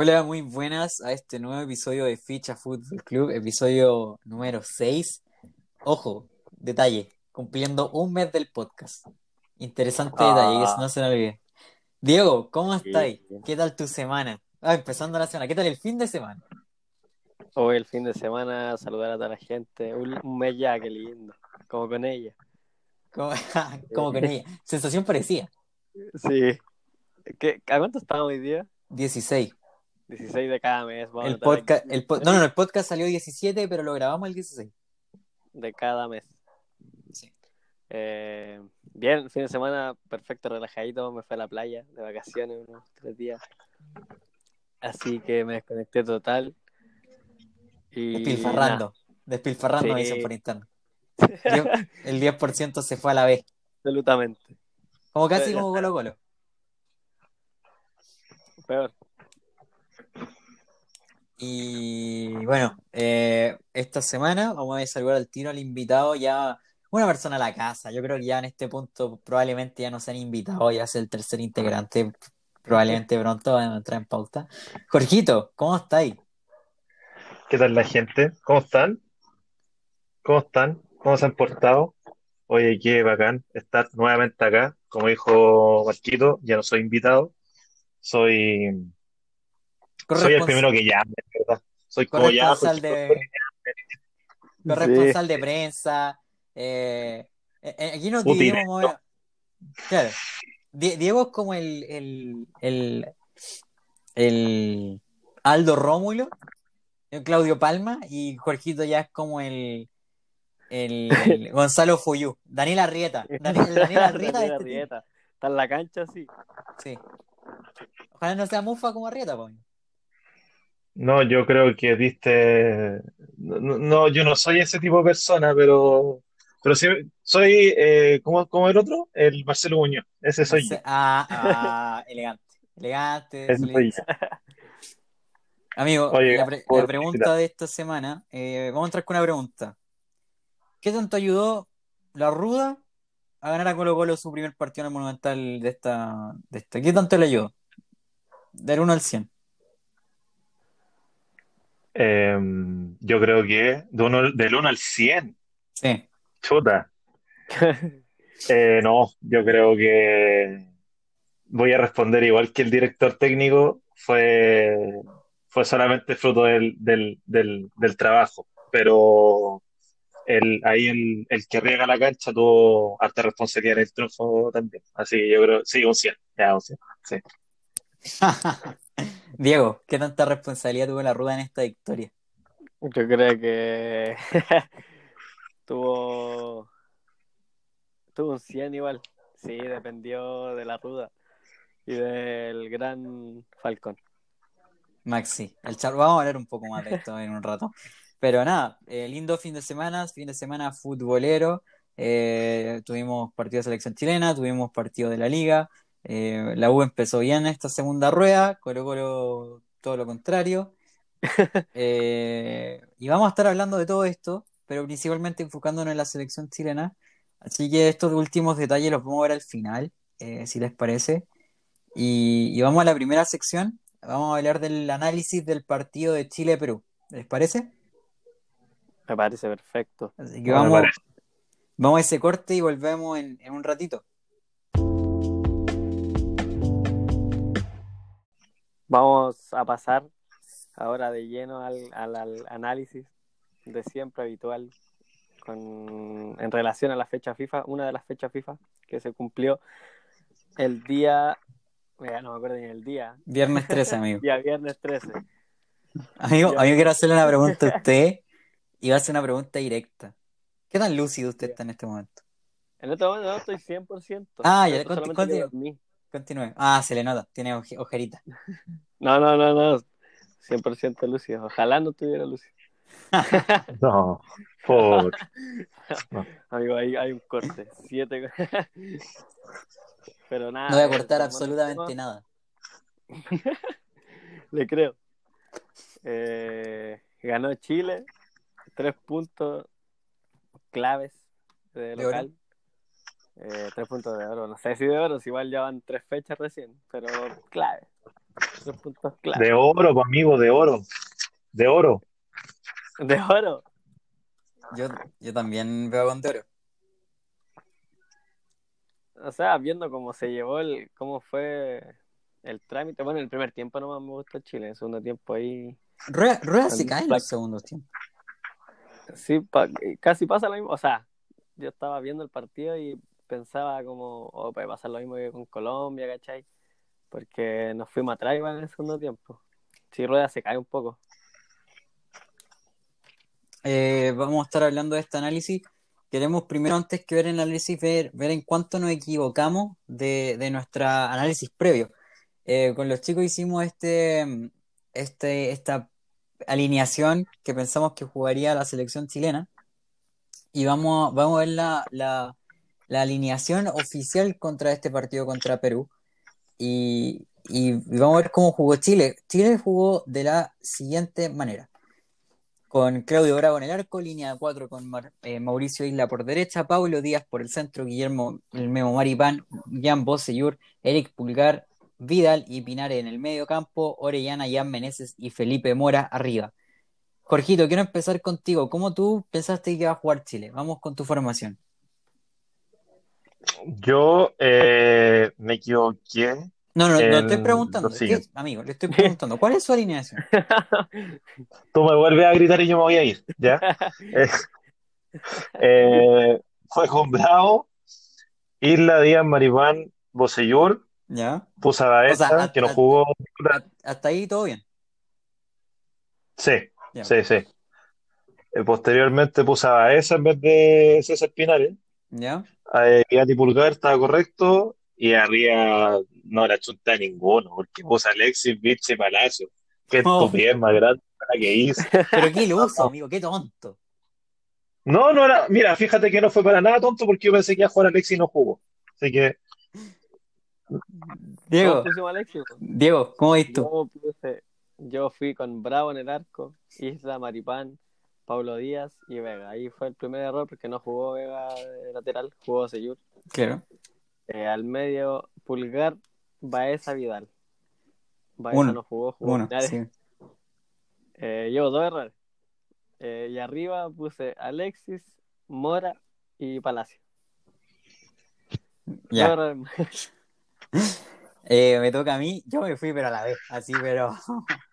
Hola, muy buenas a este nuevo episodio de Ficha Fútbol Club, episodio número 6. Ojo, detalle, cumpliendo un mes del podcast. Interesante Ah. detalle, que eso no se me olvide. Diego, ¿cómo Sí. estáis? ¿Qué tal tu semana? Ah, empezando la semana, ¿qué tal el fin de semana? Hoy el fin de semana saludar a toda la gente. Un, mes ya, qué lindo. Como con ella. ¿Cómo, cómo con ella? Sensación parecida. Sí. ¿Qué, ¿A cuánto estamos hoy día? 16. 16 de cada mes. Vamos El podcast, el po- no, no, el podcast salió 17, pero lo grabamos el 16. De cada mes. Sí. Eh, bien, fin de semana perfecto, relajadito. Me fui a la playa de vacaciones unos tres días. Así que me desconecté total. Y Despilfarrando. Despilfarrando, me Sí. dicen por interno. Diez- El 10% se fue a la vez. absolutamente. Como casi Ya como Colo Colo. Peor. Y bueno, eh, esta semana vamos a saludar al tiro al invitado, ya una persona a la casa. Yo creo que ya en este punto probablemente ya no se han invitado, ya es el tercer integrante, probablemente pronto van a entrar en pauta. Jorgito, ¿cómo estáis? ¿Qué tal la gente? ¿Cómo están? ¿Cómo están? ¿Cómo se han portado? Oye, qué bacán estar nuevamente acá. Como dijo Marquito, ya no soy invitado. Soy, soy el primero que llame, ¿verdad? Soy como ya, de, corresponsal de prensa. eh, eh, eh, aquí nos Útil, dividimos. ¿no? Claro. Die- Diego es como el, el, el, el Aldo Rómulo, el Claudio Palma, y Jorgito ya es como el, el Gonzalo Fuyú, Daniel Arrieta. Daniel, Daniel Arrieta, Daniel este. Arrieta. Está en la cancha, sí. Sí. Ojalá no sea mufa como Arrieta, pues. No, yo creo que diste. No, yo no soy ese tipo de persona, pero, pero sí soy. Eh, ¿cómo, cómo el otro? El Marcelo Muñoz. Ese soy yo. Ah, ah, elegante. Elegante, soy yo. Amigo, Oye, la, pre- por la pregunta de esta semana, eh, vamos a entrar con una pregunta. ¿Qué tanto ayudó la Ruda a ganar a Colo Colo su primer partido en el Monumental de esta, de esta? ¿Qué tanto le ayudó? Del 1 al 100. Eh, yo creo que de uno, del 1 al 100. Sí. Chuta. Eh, no, yo creo que voy a responder igual que el director técnico. Fue, fue solamente fruto del, del, del, del trabajo. Pero el, ahí el, el que riega la cancha tuvo harta responsabilidad en el triunfo también. Así que yo creo, sí, un 100. Ya, un 100. Sí. Diego, ¿qué tanta responsabilidad tuvo la Ruda en esta victoria? Yo creo que tuvo tuvo un 100 igual. Sí, dependió de la ruda y del gran Falcón. Maxi, el char... vamos a hablar un poco más de esto en un rato. Pero nada, eh, lindo fin de semana, fin de semana futbolero. Eh, tuvimos partido de selección chilena, tuvimos partido de la liga. Eh, la U empezó bien esta segunda rueda, Colo Colo todo lo contrario. Eh, y vamos a estar hablando de todo esto, pero principalmente enfocándonos en la selección chilena. Así que estos últimos detalles los vamos a ver al final, eh, si les parece. Y, y vamos a la primera sección. Vamos a hablar del análisis del partido de Chile-Perú. ¿Les parece? Me parece perfecto. Así que vamos, vamos a ese corte y volvemos en, en un ratito. Vamos a pasar ahora de lleno al, al- al análisis de siempre habitual con, en relación a la fecha FIFA, una de las fechas FIFA que se cumplió el día, mira, no me acuerdo ni el día, Viernes 13, amigo. día viernes 13. Amigo, Ya. amigo, quiero hacerle una pregunta a usted y va a ser una pregunta directa. ¿Qué tan lúcido usted está en este momento? En este momento no estoy 100%. Ah, ya, Esto conti- Continúe. Ah, se le nota, tiene oje- ojerita. No, no, no, no. 100% lúcido. Ojalá no tuviera lúcido. No, por. Amigo, ahí hay un corte. Siete. Pero nada. No voy a eh, cortar absolutamente nada. Le creo. Eh, ganó Chile. Tres puntos claves de De local. Eh, tres puntos de oro. No sé si de oro, si igual ya van tres fechas recién. Pero clave. Tres puntos clave. De oro, amigo, de oro. De oro. De oro. Yo, yo también veo con Toro. O sea, viendo cómo se llevó el, cómo fue el trámite. Bueno, en el primer tiempo nomás me gustó Chile, en el segundo tiempo ahí. Rueda, Rueda se cae en los segundos tiempos. Sí, pa- casi pasa lo mismo. O sea, yo estaba viendo el partido y pensaba como, oh, puede pasar lo mismo que con Colombia, ¿cachai? Porque nos fuimos atrás igual en el segundo tiempo. Sí, Rueda se cae un poco. Eh, vamos a estar hablando de este análisis. Queremos primero, antes que ver el análisis, ver, ver en cuánto nos equivocamos de, de nuestro análisis previo. Eh, con los chicos hicimos este, este, esta alineación que pensamos que jugaría la selección chilena. Y vamos, vamos a ver la, la alineación oficial contra este partido contra Perú. Y, y vamos a ver cómo jugó Chile. Chile jugó de la siguiente manera con Claudio Bravo en el arco, línea de cuatro con Mar- eh, Mauricio Isla por derecha, Pablo Díaz por el centro, Guillermo el Memo Maripán, Jan Bosellur, Eric Pulgar, Vidal y Pinares en el medio campo, Orellana, Jan Meneses y Felipe Mora arriba. Jorgito, quiero empezar contigo. ¿Cómo tú pensaste que iba a jugar Chile? Vamos con tu formación. Yo eh, me equivoqué. No, no, no En estoy preguntando. lo ¿qué- siguiente. amigo, le estoy preguntando. ¿Cuál es su alineación? Tú me vuelves a gritar y yo me voy a ir, ¿ya? Eh, eh, fue con Bravo, Isla, Díaz, Maripán, Bosellur, ¿Ya? puse a Baeza, O sea, que no jugó. Hasta ahí todo bien. Sí, Ya. sí, sí. Eh, posteriormente puse a Baeza en vez de César Pinares. ¿Ya? Eh, Iati Pulgar estaba correcto. Y arriba no la chunta ninguno, porque a Alexis, Vichy, Palacio. Qué Oh. estupidez más grande la que hice. Pero qué iluso, amigo, qué tonto. No, no era. Mira, fíjate que no fue para nada tonto porque yo pensé que iba a jugar Alexis y no jugó. Así que Diego. Diego, ¿cómo ves tú? Yo, puse- yo fui con Bravo en el arco, Isla, Maripán, Pablo Díaz y Vega. Ahí fue el primer error porque no jugó Vega de lateral, jugó Seyur. Claro. Eh, al medio, Pulgar, Baeza, Vidal. Baeza Uno. no jugó, jugó Uno, sí. Eh, llevo dos errores. Eh, y arriba puse Alexis, Mora y Palacio. Ya. Eh, me toca a mí, yo me fui pero a la vez, así pero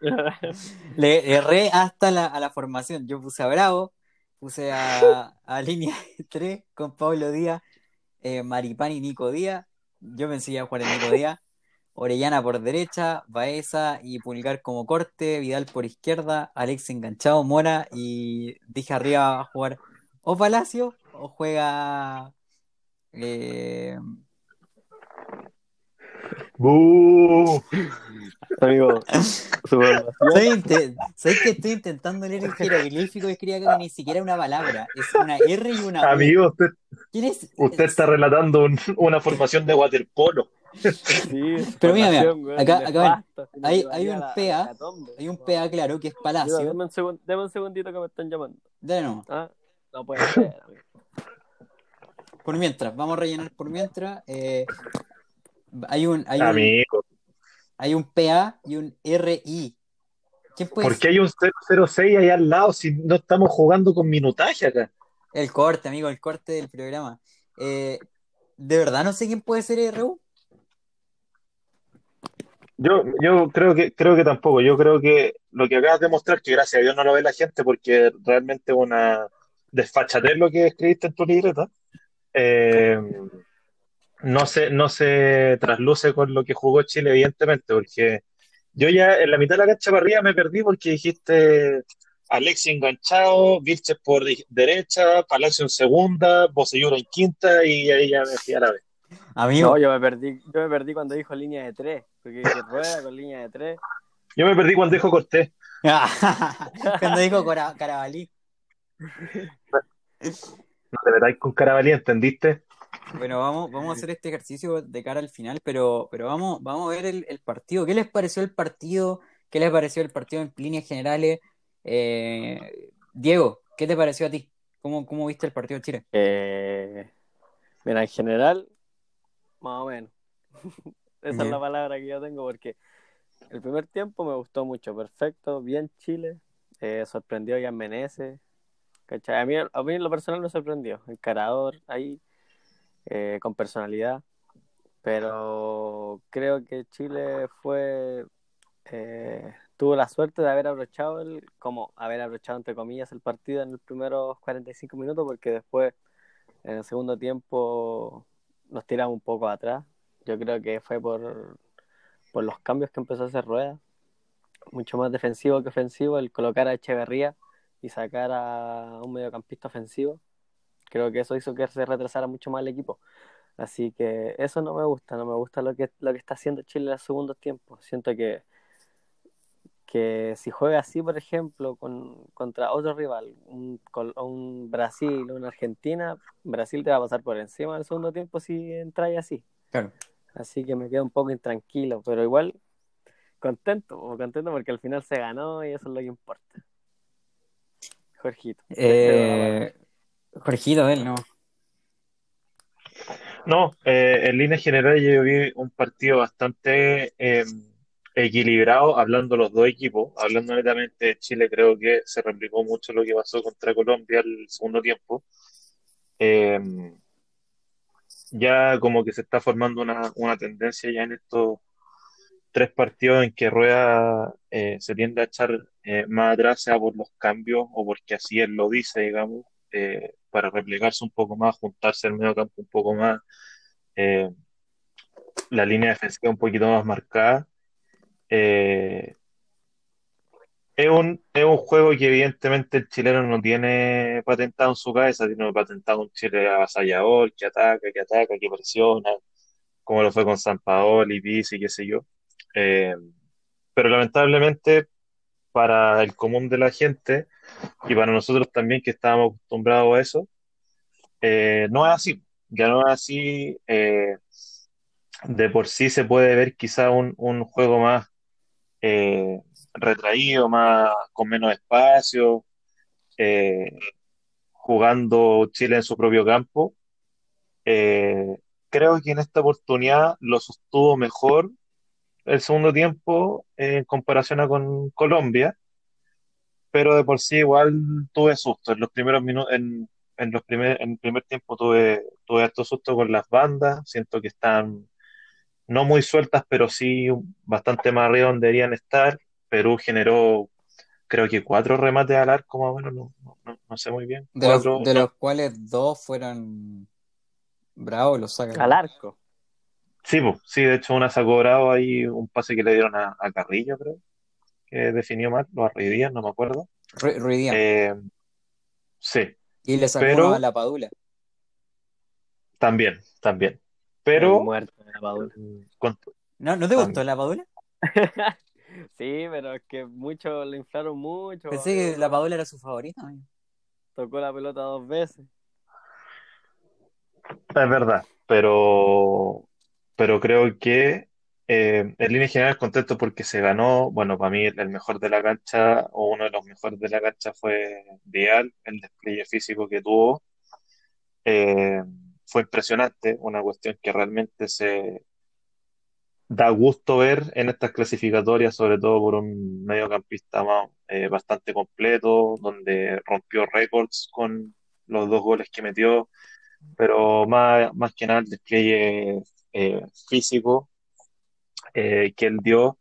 le erré hasta la, a la formación. Yo puse a Bravo, puse a, a línea de 3 con Pablo Díaz, eh, Maripán y Nico Díaz. Yo pensé que a jugar el Nico Díaz. Orellana por derecha, Baeza y Pulgar como corte, Vidal por izquierda, Alex enganchado, Mora y dije arriba va a jugar o Palacio o juega eh, ¡Bu! Amigo, ¿Sabes que estoy intentando leer el jeroglífico y escribía que ni siquiera una palabra? Es una R y una U. Amigo, usted, ¿Quién es? usted está relatando un- una formación de waterpolo. Sí, Pero mira, mira, acá- acá ven, pasta, hay- un PA. Hay un PA claro que es Mira, Palacio. Deme un, segun- deme un segundito que me están llamando. Nuevo, Ah, no puede ser, amigo. por mientras, vamos a rellenar por mientras. eh, hay un, hay un, hay un PA y un RI. ¿Quién puede ¿por qué hay un 006 ahí al lado si no estamos jugando con minutaje acá? El corte, amigo, el corte del programa. Eh, de verdad no sé quién puede ser RU. Yo, yo creo que, creo que tampoco. Yo creo que lo que acabas de mostrar, que gracias a Dios no lo ve la gente porque realmente es una desfachatez lo que escribiste en tu libreta, eh, no se, no se trasluce con lo que jugó Chile, evidentemente, porque yo ya en la mitad de la cancha para arriba me perdí porque dijiste Alexis enganchado, Vilches por derecha, Palacio en segunda, Bocellur en quinta y ahí ya me fui a la vez. Amigo, No, yo me perdí, yo me perdí cuando dijo línea de tres, porque dije rueda con línea de tres. Yo me perdí cuando dijo Cortés. cuando dijo Carabalí. No te metáis con Carabalí, ¿entendiste? Bueno, vamos, vamos a hacer este ejercicio de cara al final, pero, pero vamos, vamos a ver el, el partido. ¿Qué les pareció el partido? ¿Qué les pareció el partido en líneas generales? Eh, Diego, ¿qué te pareció a ti? ¿Cómo, cómo viste el partido de Chile? Eh, mira, en general, más o menos. Esa Ya. es la palabra que yo tengo porque El primer tiempo me gustó mucho, perfecto, bien Chile, eh, sorprendió a Menezes, ¿cachai? A mí, a mí en lo personal me sorprendió, encarador ahí, eh, con personalidad, pero creo que Chile fue, eh, tuvo la suerte de haber abrochado, el, como haber abrochado entre comillas el partido en los primeros 45 minutos, porque después en el segundo tiempo nos tiramos un poco atrás. Yo creo que fue por, por los cambios que empezó a hacer Rueda, mucho más defensivo que ofensivo, el colocar a Echeverría y sacar a un mediocampista ofensivo. Creo que eso hizo que se retrasara mucho más el equipo. Así que eso no me gusta, no me gusta lo que, lo que está haciendo Chile en los segundos tiempos. Siento que, que si juega así, por ejemplo, con, contra otro rival, un, un Brasil, una Argentina, Brasil te va a pasar por encima del segundo tiempo si entra así. Claro. Así que me quedo un poco intranquilo, pero igual contento, contento porque al final se ganó y eso es lo que importa. Jorgito. Eh, Jorgito, él no. No, eh, en línea general yo vi un partido bastante eh, equilibrado, hablando los dos equipos, hablando netamente de Chile, creo que se replicó mucho lo que pasó contra Colombia el segundo tiempo. Eh, ya como que se está formando una, una tendencia ya en estos tres partidos en que Rueda eh, se tiende a echar eh, más atrás, sea por los cambios o porque así él lo dice, digamos, eh, para replicarse un poco más, juntarse el medio campo un poco más, la línea defensiva un poquito más marcada. Es un, es un juego que evidentemente el chileno no tiene patentado en su cabeza, tiene patentado un Chile avasallador, que ataca, que ataca, que presiona, como lo fue con San Paolo y Pizzi, qué sé yo. Eh, pero lamentablemente para el común de la gente y para nosotros también que estábamos acostumbrados a eso, eh, no es así. Ya no es así. Eh, de por sí se puede ver quizá un, un juego más retraído, más con menos espacio, eh, jugando Chile en su propio campo. Eh, creo que en esta oportunidad lo sostuvo mejor el segundo tiempo en comparación a con Colombia, pero de por sí igual tuve susto. En los primeros minutos, en, en los primer, en el primer tiempo tuve, tuve harto susto con las bandas, siento que están no muy sueltas, pero sí bastante más arriba donde deberían estar. Perú generó, creo que cuatro remates al arco, más o menos, no, no, no sé muy bien. De, Cuatro, los, de no, los cuales dos fueron Bravo, los sacan. Al arco. Sí, pues, sí, de hecho una sacó Bravo ahí, un pase que le dieron a, a Carrillo, creo, que definió mal, lo arruidían, no me acuerdo. Ru- Ruidían. Eh, sí, y le sacó pero- a la Padula. también, también. Pero muerto de la Padula. con- ¿No, ¿no te También. gustó la Padula? Sí, pero es que muchos le inflaron mucho. Pensé que la Padula era su favorita. amigo. Tocó la pelota dos veces. Es verdad, pero, pero creo que eh, en línea general contento porque se ganó. Bueno, para mí el mejor de la cancha o uno de los mejores de la cancha fue Vial, el despliegue físico que tuvo. eh, fue impresionante, una cuestión que realmente se da gusto ver en estas clasificatorias, sobre todo por un mediocampista eh, bastante completo, donde rompió récords con los dos goles que metió pero más, más que nada el despliegue eh, físico eh, que él dio,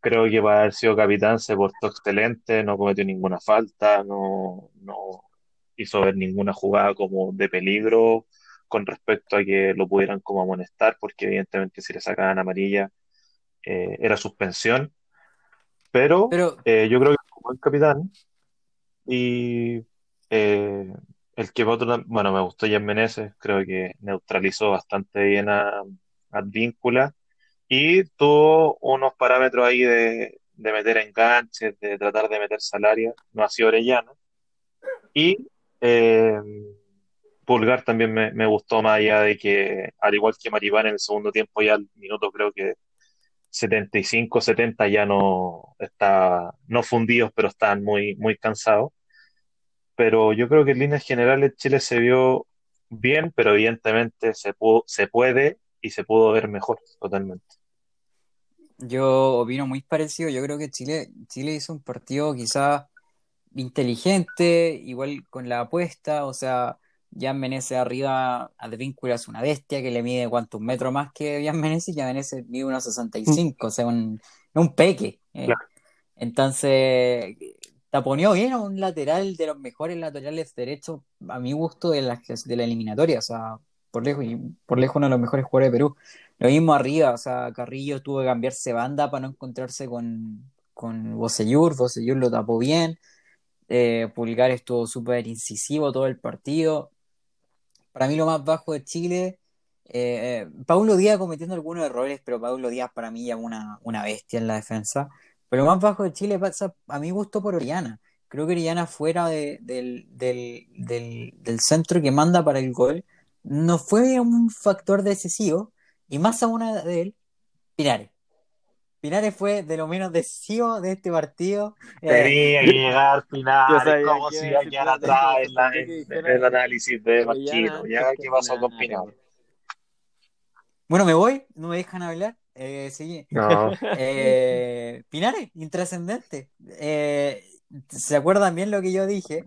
creo que para haber sido capitán se portó excelente, no cometió ninguna falta, no, no hizo ver ninguna jugada como de peligro con respecto a que lo pudieran como amonestar, porque evidentemente si le sacaban amarilla eh, era suspensión, pero Pero, eh, yo creo que un buen capitán y eh, el que otro, bueno, me gustó Jan Meneses, creo que neutralizó bastante bien a Advíncula y tuvo unos parámetros ahí de, de meter enganches, de tratar de meter salaria, no ha sido Orellana. Y eh, Pulgar también me, me gustó más allá de que, al igual que Maripán en el segundo tiempo, ya al minuto creo que 75, 70 ya no está, no fundidos, pero están muy, muy cansados. Pero yo creo que en líneas generales Chile se vio bien, pero evidentemente se pudo, se puede y se pudo ver mejor totalmente. Yo opino muy parecido. Yo creo que Chile, Chile hizo un partido quizás inteligente, igual con la apuesta. O sea, Jan Menezes arriba, Advíncula es una bestia que le mide cuántos metros más que Jan Menezes. Jan Menezes mide unos 65, o sea, un, un peque. eh. Claro. Entonces, taponeó bien a un lateral de los mejores laterales derechos, a mi gusto, de la, de la eliminatoria. O sea, por lejos, y por lejos uno de los mejores jugadores de Perú. Lo mismo arriba, o sea, Carrillo tuvo que cambiarse banda para no encontrarse con, con Bocellur, Bocellur lo tapó bien, eh, Pulgar estuvo súper incisivo todo el partido. Para mí lo más bajo de Chile, eh, eh, Paulo Díaz cometiendo algunos errores, pero Paulo Díaz para mí ya una, una bestia en la defensa. Pero lo más bajo de Chile pasa a mi gusto por Orellana. Creo que Orellana fuera de- del, del, del, del centro que manda para el gol no fue un factor decisivo y más aún de él, Pinares. Pinares fue de lo menos decisivo de este partido. Eh, Tenía que llegar Pinares, sabía ¿cómo que se iba a quedar atrás en, la- el análisis de Marquino? ¿Ya que qué pasó con. Pinares? bueno, me voy, no me dejan hablar. Eh, sí. No, Eh, Pinares, intrascendente. Eh, ¿se acuerdan bien lo que yo dije?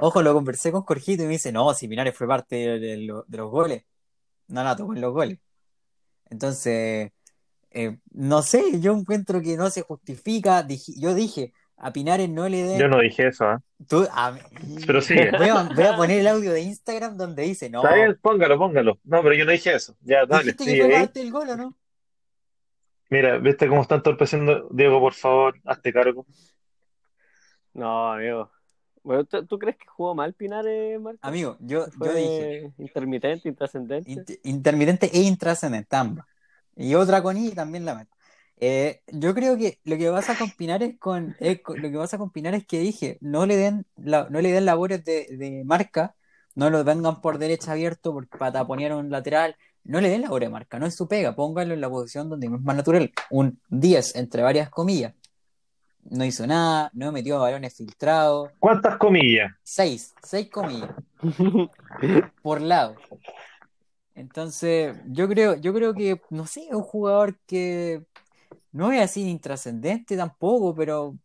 Ojo, lo conversé con Jorgito y me dice, no, si Pinares fue parte de, de lo- de los goles. No la tocó en los goles. Entonces, eh, no sé, yo encuentro que no se justifica. Dije- yo dije, a Pinares no le den... yo no dije eso, ¿ah? Tú- a- Pero sigue. voy, a, voy a poner el audio de Instagram donde dice, no, póngalo, póngalo. No, pero yo no dije eso. Ya, dale, dijiste que fue parte del gol, ¿o no? Mira, ¿viste cómo está entorpeciendo? Diego, por favor, hazte cargo. No, amigo. Bueno, ¿tú, tú crees que jugó mal Pinares, Marco? Amigo, yo, yo dije, intermitente, intrascendente. int- intermitente e intrascendente, ambas. Y otra con I también la meto. Eh, yo creo que lo que pasa con Pinares con, es con- lo que pasa con Pinares es que dije, no le den la- no le den labores de, de marca, no lo vengan por derecha abierto por, para taponear un lateral, no le den labores de marca, no es su pega, pónganlo en la posición donde es más natural, un 10 entre varias comillas. No hizo nada, no metió balones filtrados, ¿Cuántas comillas? 6, 6 comillas por lado. Entonces, yo creo, yo creo que, no sé, es un jugador que no es así intrascendente tampoco, pero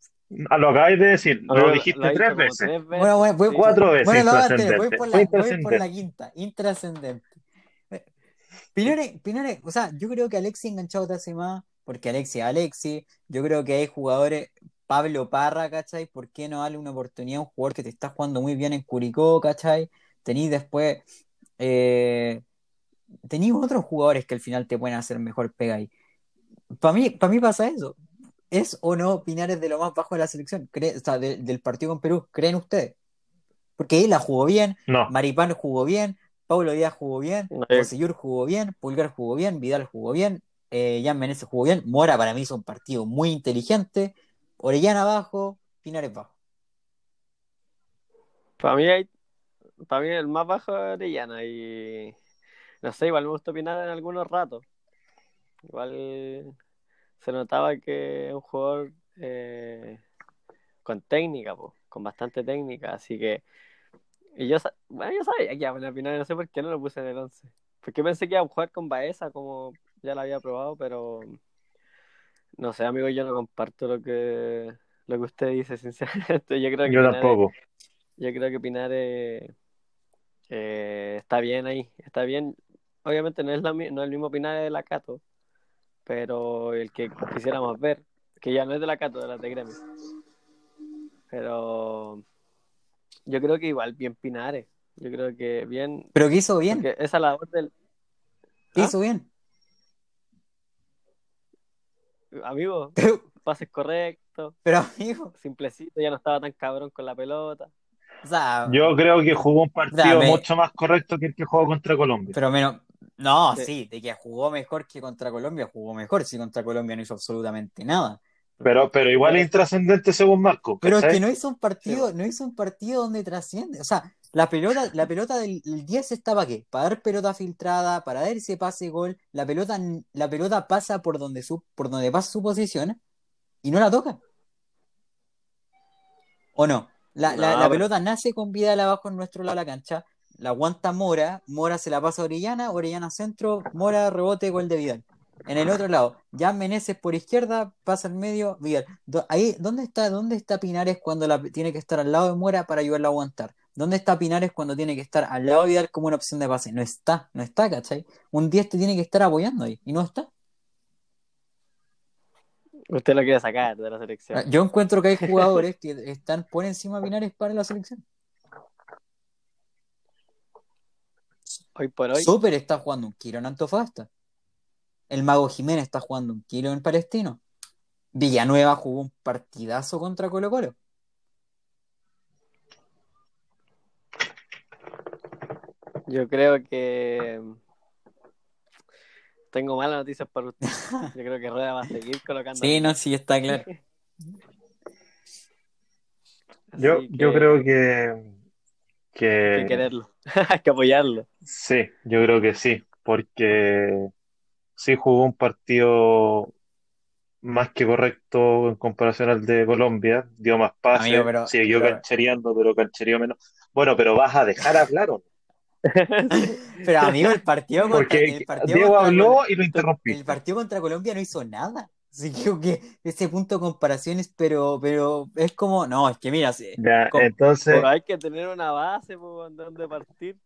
Ah, lo acabáis de decir, Amigo, lo dijiste tres veces. tres veces. bueno, bueno, voy, Sí. Cuatro veces bueno, lo voy a por la, voy por la intrascendente. quinta, intrascendente. Eh, Pinares, Pinares, o sea, yo creo que Alexi enganchado te hace más, porque Alexi es Alexi, yo creo que hay jugadores, Pablo Parra, ¿cachai? ¿Por qué no darle una oportunidad a un jugador que te está jugando muy bien en Curicó, ¿cachai? Tenís después, eh, tenís otros jugadores que al final te pueden hacer mejor pega ahí. Para mí, para mí pasa eso. ¿Es o no Pinares de lo más bajo de la selección? ¿Cree- o sea, de- del partido con Perú? ¿Creen ustedes? Porque él la jugó bien, No, Maripán jugó bien, Paulo Díaz jugó bien, No, yo- Bocellur jugó bien, Pulgar jugó bien, Vidal jugó bien, eh, Jan Menezes jugó bien, Mora para mí hizo un partido muy inteligente, Orellana abajo, Pinares bajo. Para mí, hay, para mí el más bajo es Orellana y no sé, igual me gustó Pinares en algunos ratos. Igual se notaba que es un jugador eh, con técnica, po, con bastante técnica, así que y yo, bueno, yo sabía que iba a poner Pinares, no sé por qué no lo puse en el 11. Porque pensé que iba a jugar con Baeza como ya lo había probado, pero no sé, amigo, yo no comparto lo que lo que usted dice, sinceramente. Yo creo que yo tampoco. yo creo que Pinares eh, está bien ahí, está bien. Obviamente no es, la, no es el mismo Pinares de la Cato, pero el que quisiéramos ver, que ya no es de la Cato, de la de Gremio. Pero yo creo que igual bien Pinares, yo creo que bien, Pero que hizo bien, esa labor del que ¿Ah? hizo bien. Amigo, pases correctos, pero amigo, simplecito, ya no estaba tan cabrón con la pelota. o sea, Yo creo que jugó un partido Dame. mucho más correcto que el que jugó contra Colombia. pero menos, no, Sí. sí, de que jugó mejor que contra Colombia, jugó mejor, si contra Colombia no hizo absolutamente nada. Pero, pero igual es intrascendente según Marco. Pero es que no hizo un partido, no hizo un partido donde trasciende. O sea, la pelota, la pelota del el 10 está para qué? Para dar pelota filtrada, para dar ese pase gol. La pelota, la pelota pasa por donde su, por donde pasa su posición y no la toca. ¿O no? La, la- No, la pero- pelota nace con Vidal abajo en nuestro lado de la cancha. La aguanta Mora, Mora se la pasa a Orellana, Orellana centro, Mora rebote, gol de Vidal. En el otro lado, ya Meneses por izquierda, pasa al medio, Vidal. Ahí, ¿dónde está, dónde está Pinares cuando la, tiene que estar al lado de Mora para ayudarla a aguantar? ¿Dónde está Pinares cuando tiene que estar al lado de Vidal como una opción de pase? No está, no está, ¿cachai? Un 10 te tiene que estar apoyando ahí, y no está. Usted lo quiere sacar de la selección. Yo encuentro que hay jugadores que están por encima de Pinares para la selección. Hoy por hoy. Super está jugando un kilo en Antofagasta. El Mago Jiménez está jugando un kilo en Palestino. Villanueva jugó un partidazo contra Colo Colo. Yo creo que tengo malas noticias para usted. Yo creo que Rueda va a seguir colocando. Sí, no, sí, está claro. Yo, yo que creo que, Hay que que quererlo, hay que apoyarlo. sí, yo creo que sí, porque sí jugó un partido más que correcto en comparación al de Colombia, dio más pases, siguió pero- canchereando, pero canchereó menos. Bueno, pero vas a dejar hablar o no? Pero amigo, el partido contra, Porque el partido Diego contra habló Col- y lo el interrumpiste. partido contra Colombia no hizo nada. Así que ese punto de comparaciones, pero, pero es como, no, es que mira, sí, Ya, con- entonces, Pero hay que tener una base por donde partir.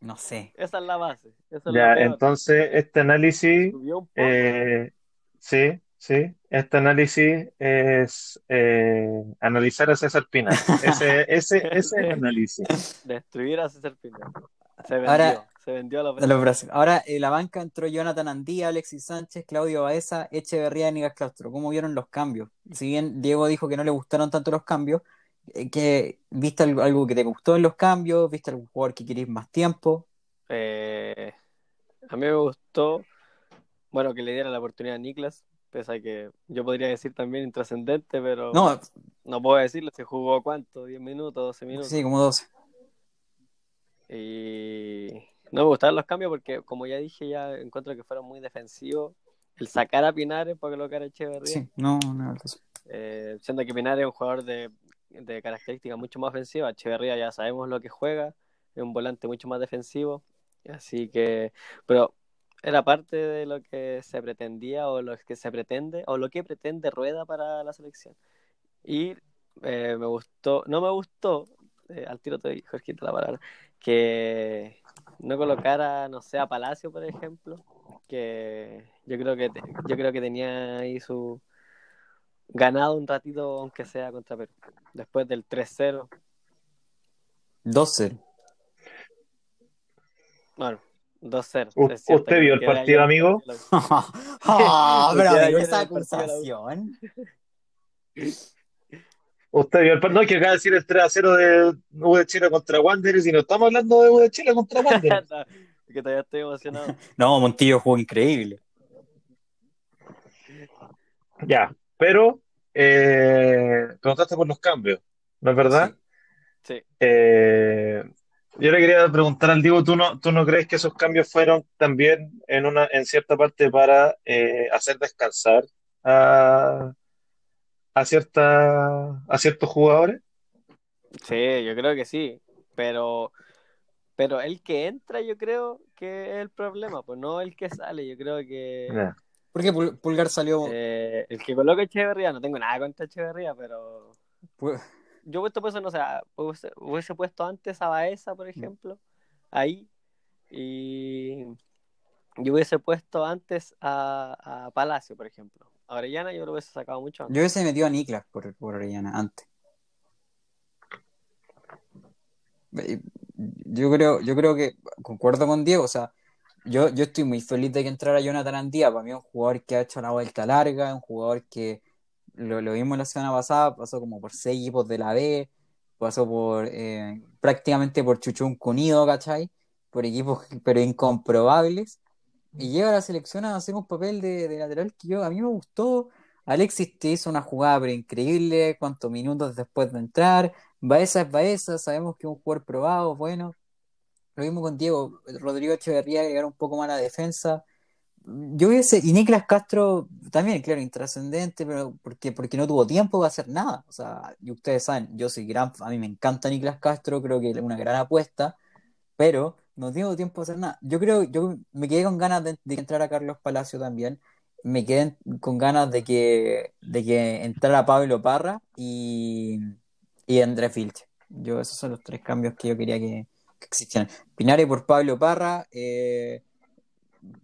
no sé. Esa es la base. Esa es ya, la entonces este análisis. Eh, sí, sí. Este análisis es eh, analizar a César Pina. Ese, ese, ese es el análisis. Destruir a César Pina. Se vendió. Ahora- se vendió a los brazos. Ahora en la banca entró Jonathan Andía, Alexis Sánchez, Claudio Baeza, Echeverría y Nicolás Castro. ¿Cómo vieron los cambios? Si bien Diego dijo que no le gustaron tanto los cambios, eh, que, ¿viste algo, que te gustó en los cambios? ¿Viste algún jugador que querés más tiempo? Eh, a mí me gustó, bueno, que le diera la oportunidad a Niklas, pese a que yo podría decir también intrascendente, pero No, no puedo decirlo, se jugó cuánto, 10 minutos, 12 minutos. sí, como 12. Y no me gustaron los cambios porque, como ya dije, ya encuentro que fueron muy defensivos. El sacar a Pinares para colocar a Echeverría, Sí, no, no, eh, siendo que Pinares es un jugador de, de características mucho más ofensivas. Echeverría ya sabemos lo que juega, es un volante mucho más defensivo. Así que, pero era parte de lo que se pretendía o lo que se pretende o lo que pretende Rueda para la selección. Y eh, me gustó, no me gustó, eh, al tiro te doy, Jorgito, la palabra, que no colocara, no sé, a Palacio, por ejemplo, que yo creo que te- yo creo que tenía ahí su ganado un ratito, aunque sea contra Perú, después del 3-0. 12. Bueno, 2-0. U- es cierto ¿usted vio el partido, ayer- amigo? Ah, pero amigo, esa acusación. Usted vio el partido, no, que acaba de decir el 3 a 0 de U de Chile contra Wanderers y no estamos hablando de U de Chile contra Wanderers. que todavía estoy emocionado. No, Montillo jugó increíble. Ya, pero eh, preguntaste por los cambios, ¿no es verdad? Sí. Eh, yo le quería preguntar al Diego, ¿tú no, tú no crees que esos cambios fueron también en una, en cierta parte para eh, hacer descansar a, a cierta, a ciertos jugadores? Sí, yo creo que sí, pero pero el que entra yo creo que es el problema, pues no el que sale, yo creo que. Porque Pul- Pulgar salió. eh, el que coloca Echeverría, no tengo nada contra Echeverría, pero yo puesto pues no sé, hubiese, hubiese puesto antes a Baeza, por ejemplo, ahí, y yo hubiese puesto antes a, a Palacio, por ejemplo. A Orellana yo lo hubiese sacado mucho antes. Yo hubiese metido a Niklas por, por Orellana antes. Yo creo, yo creo que concuerdo con Diego, o sea, yo, yo estoy muy feliz de que entrara Jonathan Andía, para mí es un jugador que ha hecho la vuelta larga, un jugador que lo, vimos la semana pasada, pasó como por seis equipos de la B, pasó por eh, prácticamente por Chuchún Cunido, ¿cachai? Por equipos pero incomprobables, y llega la selección a hacer un papel de, de lateral que yo, a mí me gustó. Alexis te hizo una jugada pero increíble, cuántos minutos después de entrar. Baeza es Baeza, sabemos que es un jugador probado, bueno. Lo mismo con Diego, Rodrigo Echeverría agregar un poco más la defensa. Yo hubiese, y Niklas Castro también, claro, intrascendente, pero porque, porque no tuvo tiempo de hacer nada. O sea, y ustedes saben, yo soy gran, a mí me encanta Niklas Castro, creo que es una gran apuesta, pero no tengo tiempo de hacer nada. Yo creo, yo me quedé con ganas de, de que entrara Carlos Palacio también. Me quedé con ganas de que, de que entrara Pablo Parra y, y Andrés Vilche. Yo, esos son los tres cambios que yo quería que, existieran. Pinares por Pablo Parra, eh,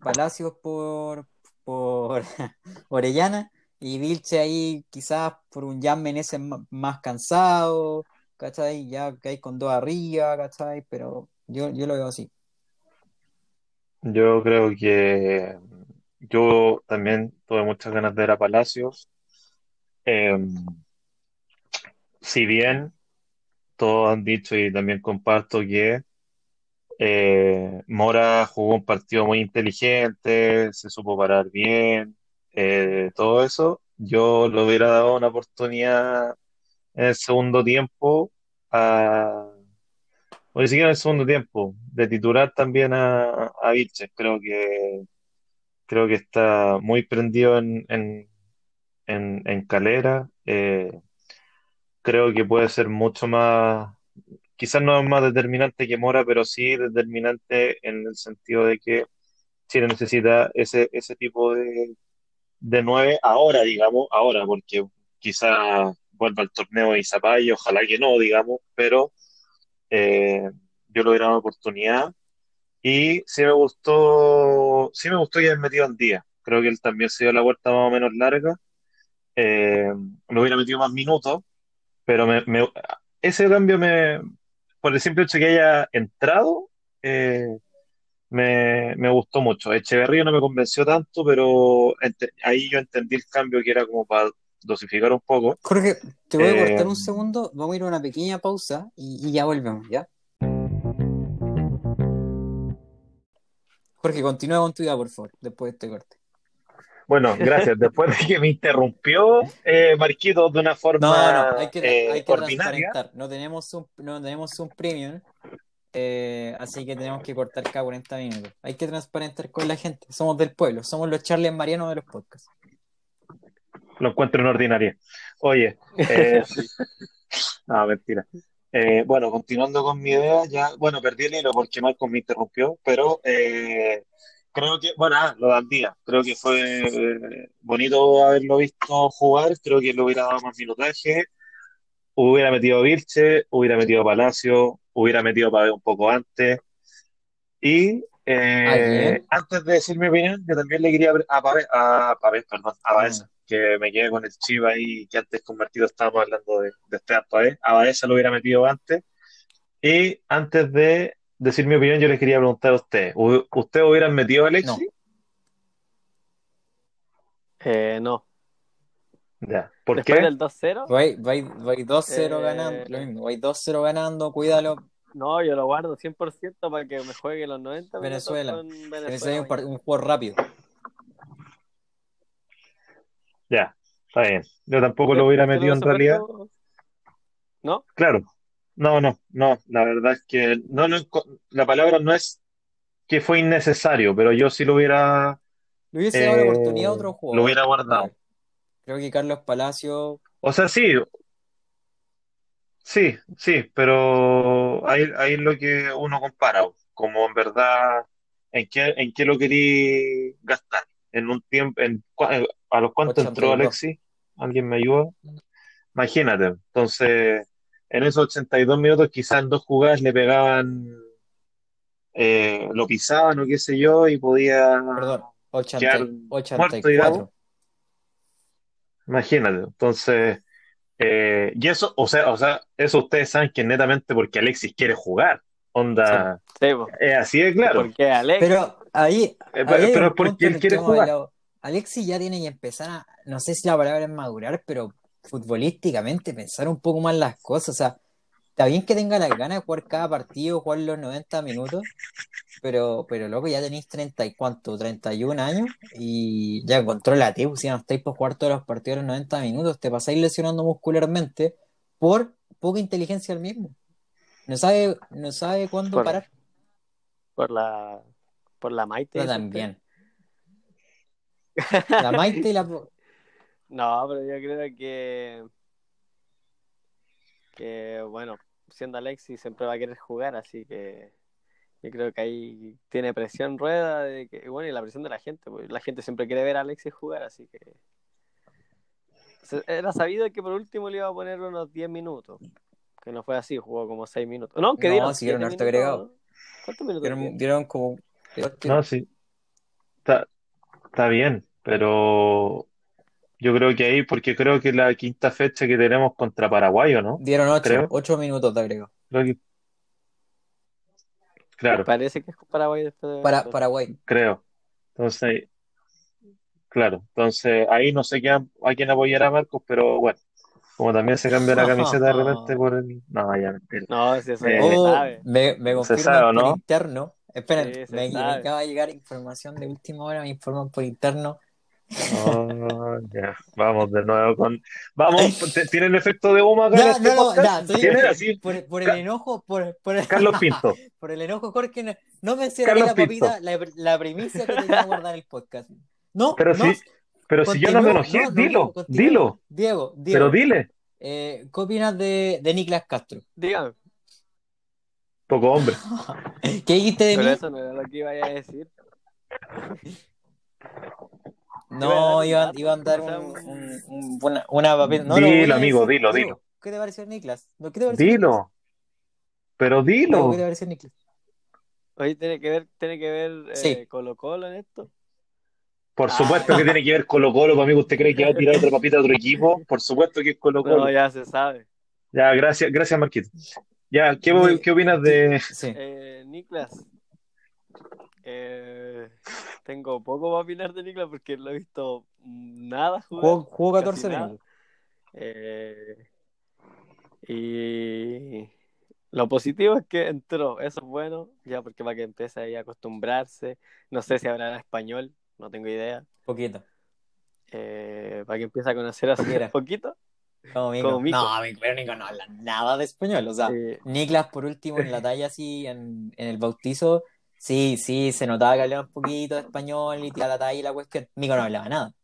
Palacios por, por Orellana y Vilche ahí quizás por un Jan Meneses más cansado, ¿cachai? Ya caes con dos arriba, ¿cachai? Pero yo, yo lo veo así. Yo creo que yo también tuve muchas ganas de ver a Palacios. Eh, si bien todos han dicho y también comparto que eh, Mora jugó un partido muy inteligente, se supo parar bien, eh, todo eso, yo le hubiera dado una oportunidad en el segundo tiempo a, o ni siquiera en el segundo tiempo, de titular también a, a Vilches. Creo que creo que está muy prendido en, en, en, en Calera. Eh, creo que puede ser mucho más, quizás no es más determinante que Mora, pero sí determinante en el sentido de que Chile necesita ese, ese tipo de, de nueve ahora, digamos, ahora, porque quizás vuelva al torneo y Zapallo, ojalá que no, digamos, pero eh, yo le hubiera dado oportunidad y sí me gustó, sí me gustó hayan metido al día. Creo que él también se dio la vuelta más o menos larga. Eh, hubiera metido más minutos, pero me- ese cambio me, por el simple hecho que haya entrado, eh, me, me gustó mucho. Echeverría no me convenció tanto, pero ahí yo entendí el cambio que era como para dosificar un poco. Jorge, te voy a Eh, cortar un segundo, vamos a ir a una pequeña pausa y, y ya volvemos, ¿ya? Jorge, continúa con tu idea, por favor, después de este corte. Bueno, gracias. Después de que me interrumpió eh, Marquito de una No, forma no, hay que, eh, hay que ordinaria, transparentar. No tenemos un, no tenemos un premium, eh, así que tenemos que cortar cada 40 minutos. Hay que transparentar con la gente. Somos del pueblo, somos los Charles Mariano de los podcasts. lo encuentro en ordinaria. Oye, eh, no, mentira. Eh, bueno, continuando con mi idea, ya, bueno, perdí el hilo porque Marcos me interrumpió, pero eh, creo que, bueno, ah, lo de Andía, creo que fue eh, bonito haberlo visto jugar, creo que le hubiera dado más minutaje, hubiera metido a Vilche, hubiera metido a Palacio, hubiera metido a Pabé un poco antes, y eh, antes de decir mi opinión, yo también le quería a Pabé, a Pabé, perdón, a Baeza, que me quedé con el Chiva ahí, que antes convertido estábamos hablando de, de Esteban Pabé, a Baeza lo hubiera metido antes, y antes de decir mi opinión, yo les quería preguntar a ustedes, ¿u- ¿ustedes hubieran metido a Alexis? No. Eh, no. Ya, ¿por Después qué? del 2-0, Vais vais- vais 2-0 Eh, ganando, lo mismo, vais 2-0 ganando, cuídalo. no, yo lo guardo 100% para que me juegue los 90 minutos Venezuela. con Venezuela. un, un juego rápido. Ya, está bien. Yo tampoco lo hubiera ¿Por qué metido en realidad. puesto? ¿No? Claro. No, no, no. La verdad es que no, no, la palabra no es que fue innecesario, pero yo sí lo hubiera, Le hubiese dado la eh, oportunidad a otro lo jugador. hubiera guardado. Creo que Carlos Palacio, O sea, sí, sí, sí, pero ahí, ahí es lo que uno compara, como en verdad, ¿en qué, en qué lo querí gastar? En un tiempo, en, cua- ¿a los cuántos entró 82. Alexis? ¿Alguien me ayuda? Imagínate, entonces, en esos 82 minutos quizás en dos jugadas le pegaban, eh, lo pisaban o qué sé yo, y podía perdón, 80, quedar muerto, digamos. 84. Imagínate, entonces, eh, y eso, o sea, o sea, eso ustedes saben que es netamente porque Alexis quiere jugar. Onda, Sí, po. es así de claro. Porque Alex, Pero ahí, Eh, ahí pero, es porque él quiere jugar. Alexis ya tiene que empezar a, no sé si la palabra es madurar, pero futbolísticamente pensar un poco más las cosas. O sea, está bien que tenga las ganas de jugar cada partido, jugar los 90 minutos, pero, pero loco, ya tenéis 30 y cuánto, 31 años y ya controlate, pues, si no estáis por jugar todos los partidos los 90 minutos, te pasáis lesionando muscularmente por poca inteligencia al mismo. No sabe, no sabe cuándo Por- parar. por la por la Maite. Dice también. La Maite y la... No, pero yo creo que que bueno, siendo Alexis siempre va a querer jugar, así que Yo creo que ahí tiene presión rueda de que, bueno, y la presión de la gente, pues la gente siempre quiere ver a Alexis jugar, así que era sabido que por último le iba a poner unos 10 minutos, que no fue así, jugó como 6 minutos. No, que No, dieron sí, dieron harto agregado. ¿no? ¿Cuántos minutos? Dieron, dieron? como. No, sí. Está, está bien, pero yo creo que ahí, porque creo que la quinta fecha que tenemos contra Paraguay, ¿o no? Dieron ocho, Creo. ocho minutos de agrego. Creo que, claro, Parece que es con Paraguay después de Para. Paraguay. creo. Entonces, claro, entonces ahí no sé qué, a, quién apoyar a Marcos, pero bueno, como también se cambia la camiseta de repente por el... No, ya, mentira. No, si eso Eh, se Oh, sabe. me, me Se confirman sabe, ¿o por no? interno. Esperen, Sí, se me, me acaba de llegar información de última hora, me informan por interno. Oh, ya, vamos de nuevo con... Vamos, ¿t- ¿tienen efecto de humo acá Ya, este no, no, así? por, por el enojo, por, por el, Carlos Pinto. por el enojo, Jorge, no, no mencioné la papita, la, la primicia que tenía guardada en el podcast. No, Pero no, si, pero si yo no me enojé, no, no, dilo, dilo, Diego, Diego, pero dile. eh, ¿qué opinas de, de Niklas Castro? Dígame, Poco hombre. ¿Qué dijiste de pero mí? eso no era lo que iba a decir. No, iba iban, a dar iban a dar un un, un- una, una papel. No, lo Dilo, amigo, decir. dilo, dilo. ¿Qué te pareció Niklas? ¿No, ¿Qué te pareció Niklas? Dilo. Pero dilo. ¿Qué te pareció Niklas? Oye, tiene que ver, tiene que ver eh, Sí. Colo Colo en esto. Por Ah. supuesto que tiene que ver Colo Colo, para mí. ¿Usted cree que va a tirar otra papita a otro equipo? Por supuesto que es Colo Colo. No, ya se sabe. Ya, gracias, gracias, Marquito. Ya, ¿qué, qué opinas de...? Sí. Eh, Niklas. Eh, tengo poco para opinar de Niklas porque no he visto nada jugar. Jugó, jugó casi 14 nada. minutos. Eh, y lo positivo es que entró, eso es bueno, ya porque para que empiece ahí a acostumbrarse. No sé si hablará español, no tengo idea. Poquito. Eh, para que empiece a conocer a su poquito. Como Mico. Como Mico. No, pero Nico no habla nada de español. O sea, Eh, Niklas, por último, en la talla así, en, en el bautizo, sí, sí, se notaba que hablaba un poquito de español y talla y la cuestión. Mico no hablaba nada.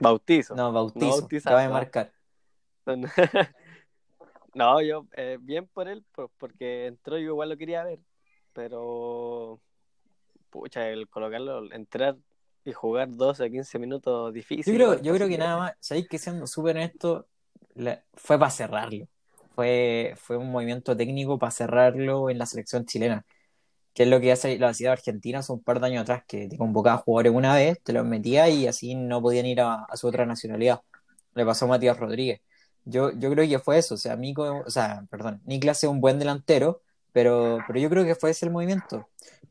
bautizo. No, bautizo. No Acaba de marcar. No, yo eh, bien por él, por- porque entró, yo igual lo quería ver, pero pucha, el colocarlo, entrar y jugar 12 o 15 minutos Yo difícil. creo, igual, yo creo que nada más, sabéis que siendo súper honesto, la- fue para cerrarlo. Fue, fue un movimiento técnico para cerrarlo en la selección chilena. Que es lo que hace la ciudad argentina hace un par de años atrás, que te convocaba jugadores una vez, te los metía y así no podían ir a, a su otra nacionalidad. Le pasó a Matías Rodríguez. Yo, yo creo que fue eso. O sea, Mico, o sea, perdón, Niklas es un buen delantero, pero, pero yo creo que fue ese el movimiento.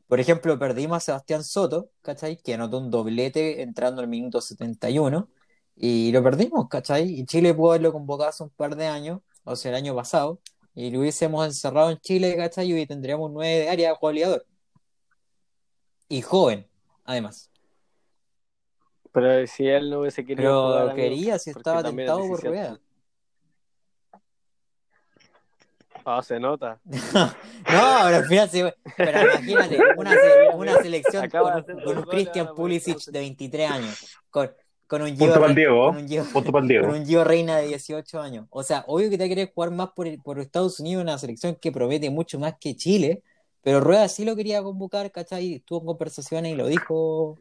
Por ejemplo, perdimos a Sebastián Soto, ¿cachai? Que anotó un doblete entrando al minuto 71 y lo perdimos, ¿cachai? Y Chile pudo haberlo convocado hace un par de años, o sea, el año pasado, y lo hubiésemos encerrado en Chile, ¿cachai? Y tendríamos un 9 de área goleador. Y joven, además. Pero si él no hubiese querido Pero jugar, amigo, quería, si estaba es tentado por rueda. Ah, se nota. No, pero al final sí, pero imagínate, una, se- una selección Acaba con, con un por Pulisic de 23 años, con, con un Punto Gio, para el Diego. con un Gio- Punto para el con un Gio Reina de 18 años. O sea, obvio que te querés jugar más por, el- por Estados Unidos, una selección que promete mucho más que Chile, pero Rueda sí lo quería convocar, ¿cachai? Tuvo conversaciones y lo dijo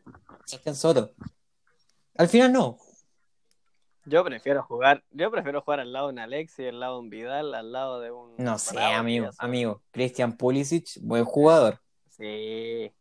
Sebastián Soto. Al final no. Yo prefiero jugar, yo prefiero jugar al lado de un Alexis, al lado de un Vidal, al lado de un No sé, Bravo, amigo, amigo. Christian Pulisic, buen jugador. Sí.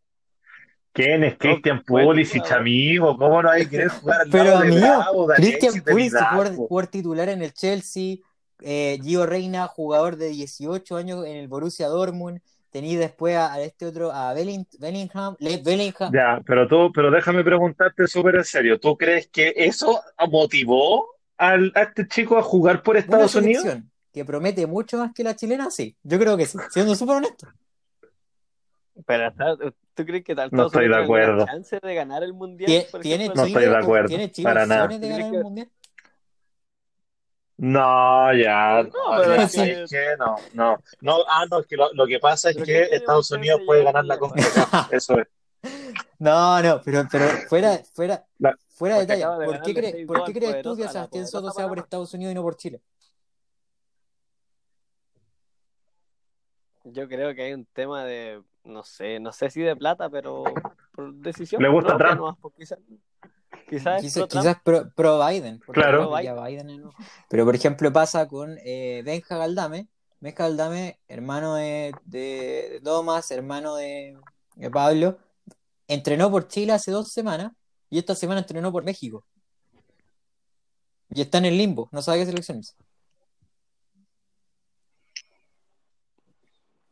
¿Quién es Christian Buen Pulisic, amigo? ¿Cómo no hay que querer jugar al Pero lado de amigo, de Pulisic, jugador, titular en el Chelsea, eh, Gio Reina, jugador de 18 años en el Borussia Dortmund, tenía después a, a este otro, a Belling- Bellingham, Le- Bellingham, Ya, pero tú, pero déjame preguntarte súper en serio. ¿Tú crees que eso motivó al, a este chico a jugar por una Estados Unidos? que promete mucho más que la chilena, sí, yo creo que sí, siendo súper honesto. Pero hasta- ¿tú crees que tal No estoy de acuerdo. chance de ganar el mundial? No estoy de acuerdo, ¿tiene Chile para nada. de ganar el mundial? No, ya, no, pero es ¿sabes qué? No, no, no, ah, no, es que lo, lo que pasa es que ¿quién tiene Estados Unidos puede ganar la? CONCACAF, eso es. No, no, pero, pero fuera, fuera, La- fuera de Porque talla, acaba de ¿por qué, ganarle cre- 6-2 por qué crees tú que Sebastián Soto sea por. Estados Unidos y no por Chile? Yo creo que hay un tema de, no sé, no sé si de plata, pero por decisión. Le gusta propia Trump. nomás, pues, quizás quizás Quizás, quizás pro, pro Biden. Claro. pro Biden Pero por ejemplo pasa con eh, Benja Galdame. Benja Galdame, hermano de, de- de Thomas, hermano de, de Pablo, entrenó por Chile hace dos semanas y esta semana entrenó por México. Y está en el limbo, no sabe qué selección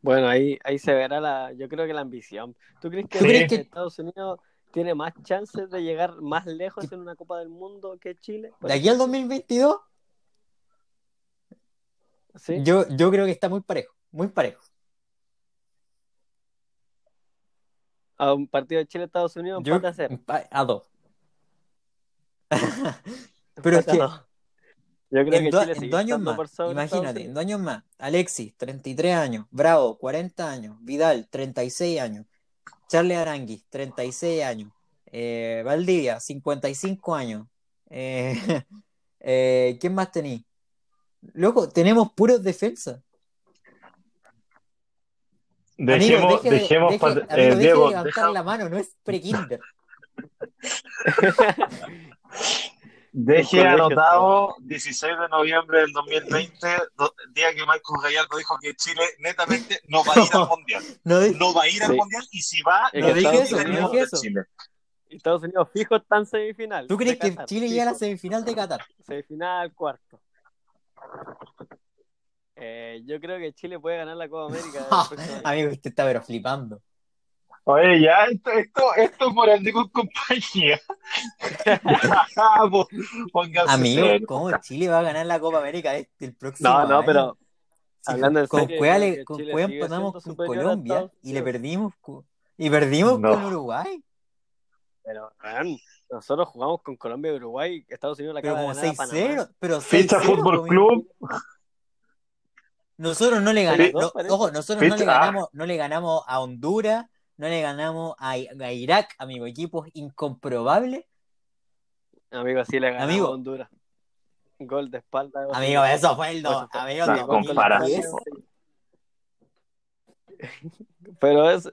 Bueno, ahí, ahí se verá la, yo creo que la ambición. ¿Tú crees que, ¿Tú crees que- Estados Unidos tiene más chances de llegar más lejos en una Copa del Mundo que Chile? De aquí al ejemplo? 2022, ¿Sí? yo, yo creo que está muy parejo, muy parejo. A un partido de Chile-Estados Unidos, Yo, a cero. empa- a dos. Pero es que. Yo creo en, que do- Chile en dos años más, por sobre Estados imagínate, en dos años más, Alexis, 33 años, Bravo, 40 años, Vidal, 36 años, Charles Aranguis, 36 años, eh, Valdivia, 55 años, eh, eh, ¿quién más tení? Loco, tenemos puros defensas. Amigo, Dejemos, deje de- dejemos, deje- pa- amigo, eh, deje de Diego, levantar deja- la mano, no es pre-kinder. deje anotado 16 de noviembre del 2020, do- día que Marcos Gallardo dijo que Chile netamente no va a ir al Mundial. No, va a ir al Sí. Mundial y si va, Es no dije Estados eso, no Unidos- dije eso. Chile. Estados Unidos fijo está en semifinal. ¿Tú crees que Chile llega a la semifinal de Qatar? Semifinal, cuarto. Eh, yo creo que Chile puede ganar la Copa América. Amigo, usted está pero flipando. Oye, ya, esto, esto, esto es moral de con compañía. Pónganse Amigo. ¿cómo Chile va a ganar la Copa América este, el próximo No, no, año? pero Si hablando en con Cueva, con Cueva empatamos con Colombia Estados y le perdimos y perdimos No. con Uruguay. Pero, man, nosotros jugamos con Colombia y Uruguay. Estados Unidos la Pero como de ganar a Panamá. 6-0. Pero Ficha 6-0, Fútbol. Club. Nosotros no le ganamos. no, ojo, nosotros no le Ficha- ah. ganamos, no le ganamos a Honduras, no le ganamos a, a Irak, amigo. Equipos incomprobables. Amigo, sí le ganamos Amigo. a Honduras. Gol de espalda. de Amigo, eso fue el fue- amigo, No, 2010. comparación. Pero es.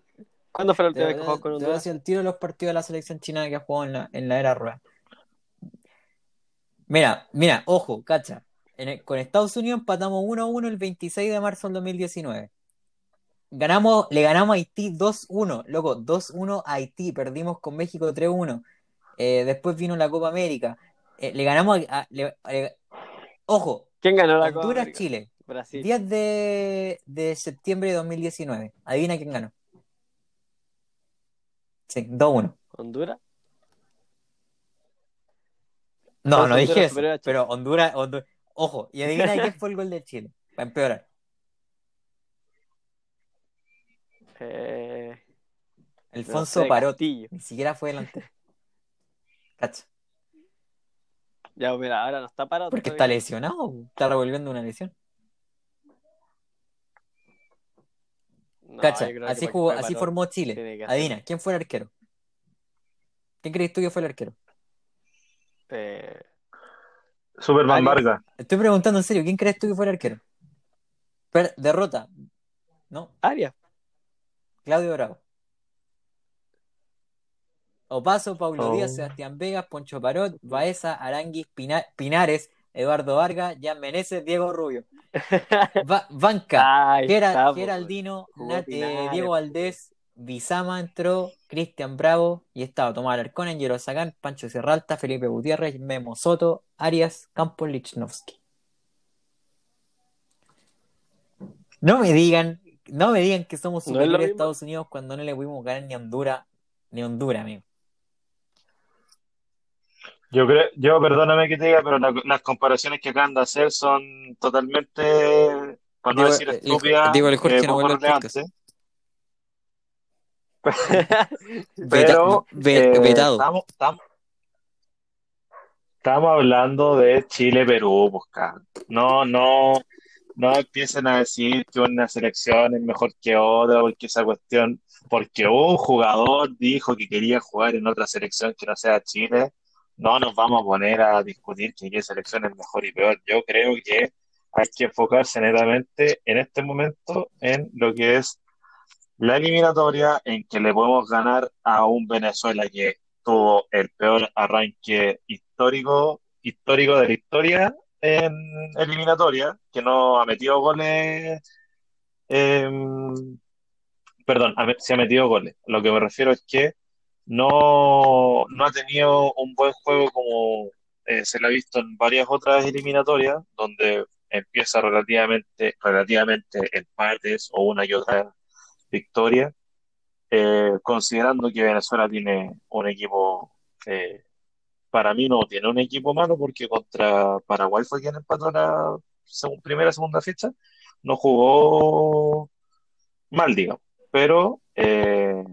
¿Cuándo fue la última Te vez que jugó con te Honduras? decir el tiro los partidos de la selección china que ha jugado en la, en la era rueda. Mira, mira, ojo, cacha. En el- con Estados Unidos empatamos 1-1 el 26 de marzo del 2019. Ganamos, le ganamos a Haití 2-1, loco, 2-1 a Haití, perdimos con México 3-1. Eh, después vino la Copa América. Eh, le ganamos a, a- le- le- ojo, ¿Quién ganó la Copa Honduras, América? Chile, Brasil. 10 de, de septiembre de 2019. Adivina quién ganó. Sí, 2-1. ¿Honduras? No, no dije Honduras eso, pero Honduras, Hondu- ojo, y adivina qué fue el gol de Chile, para empeorar. Eh, no Alfonso sé, Parot, Castillo. ni siquiera fue delantero. Cacha, Ya, mira, ahora no está parado. porque está lesionado, está revolviendo una lesión. No, Cacha, así jugó, así formó Chile. Adivina, ¿quién fue el arquero? ¿Quién crees tú que fue el arquero? Eh, Superman. Vargas. Estoy preguntando en serio, ¿quién crees tú que fue el arquero? Per- derrota. No, Arias. Claudio Bravo. Opaso, Paulo Oh. Díaz, Sebastián Vegas, Poncho Parot, Baeza, Aranguis, Pina- Pinares, Eduardo Vargas, Jan Meneses, Diego Rubio. Banca, Ay, Gera- po, Geraldino, Nat- eh. Diego Valdés, Bizama entró, Cristian Bravo, y estaba Tomás Alarcón, Angelo Sacán, Pancho Serralta, Felipe Gutiérrez, Memo Soto, Arias, Campos Lichnowsky. No me digan, no me digan que somos No es superiores a. Estados Unidos cuando no le pudimos ganar ni a Honduras, ni a Honduras, amigo. Yo creo, yo perdóname que te diga, pero la- las comparaciones que acaban de hacer son totalmente, para no Digo, decir el- estúpidas, digo, el Jorge eh, no. Veta- Pero eh, vetado. estamos, estamos, estamos hablando de Chile-Perú, pues, cabrón. No, no, no empiecen a decir que una selección es mejor que otra, porque esa cuestión, porque un jugador dijo que quería jugar en otra selección que no sea Chile, no nos vamos a poner a discutir que qué selección es mejor y peor. Yo creo que hay que enfocarse netamente en este momento en lo que es la eliminatoria, en que le podemos ganar a un Venezuela que tuvo el peor arranque histórico, histórico de la historia en eliminatoria, que no ha metido goles, em, perdón, se ha metido goles. Lo que me refiero es que no, no ha tenido un buen juego como eh, se le ha visto en varias otras eliminatorias, donde empieza relativamente, relativamente empates o una y otra victoria, eh, considerando que Venezuela tiene un equipo, eh, para mí no tiene un equipo malo, porque contra Paraguay fue quien empató la segunda, primera, segunda fecha, no jugó mal, digamos, pero eh,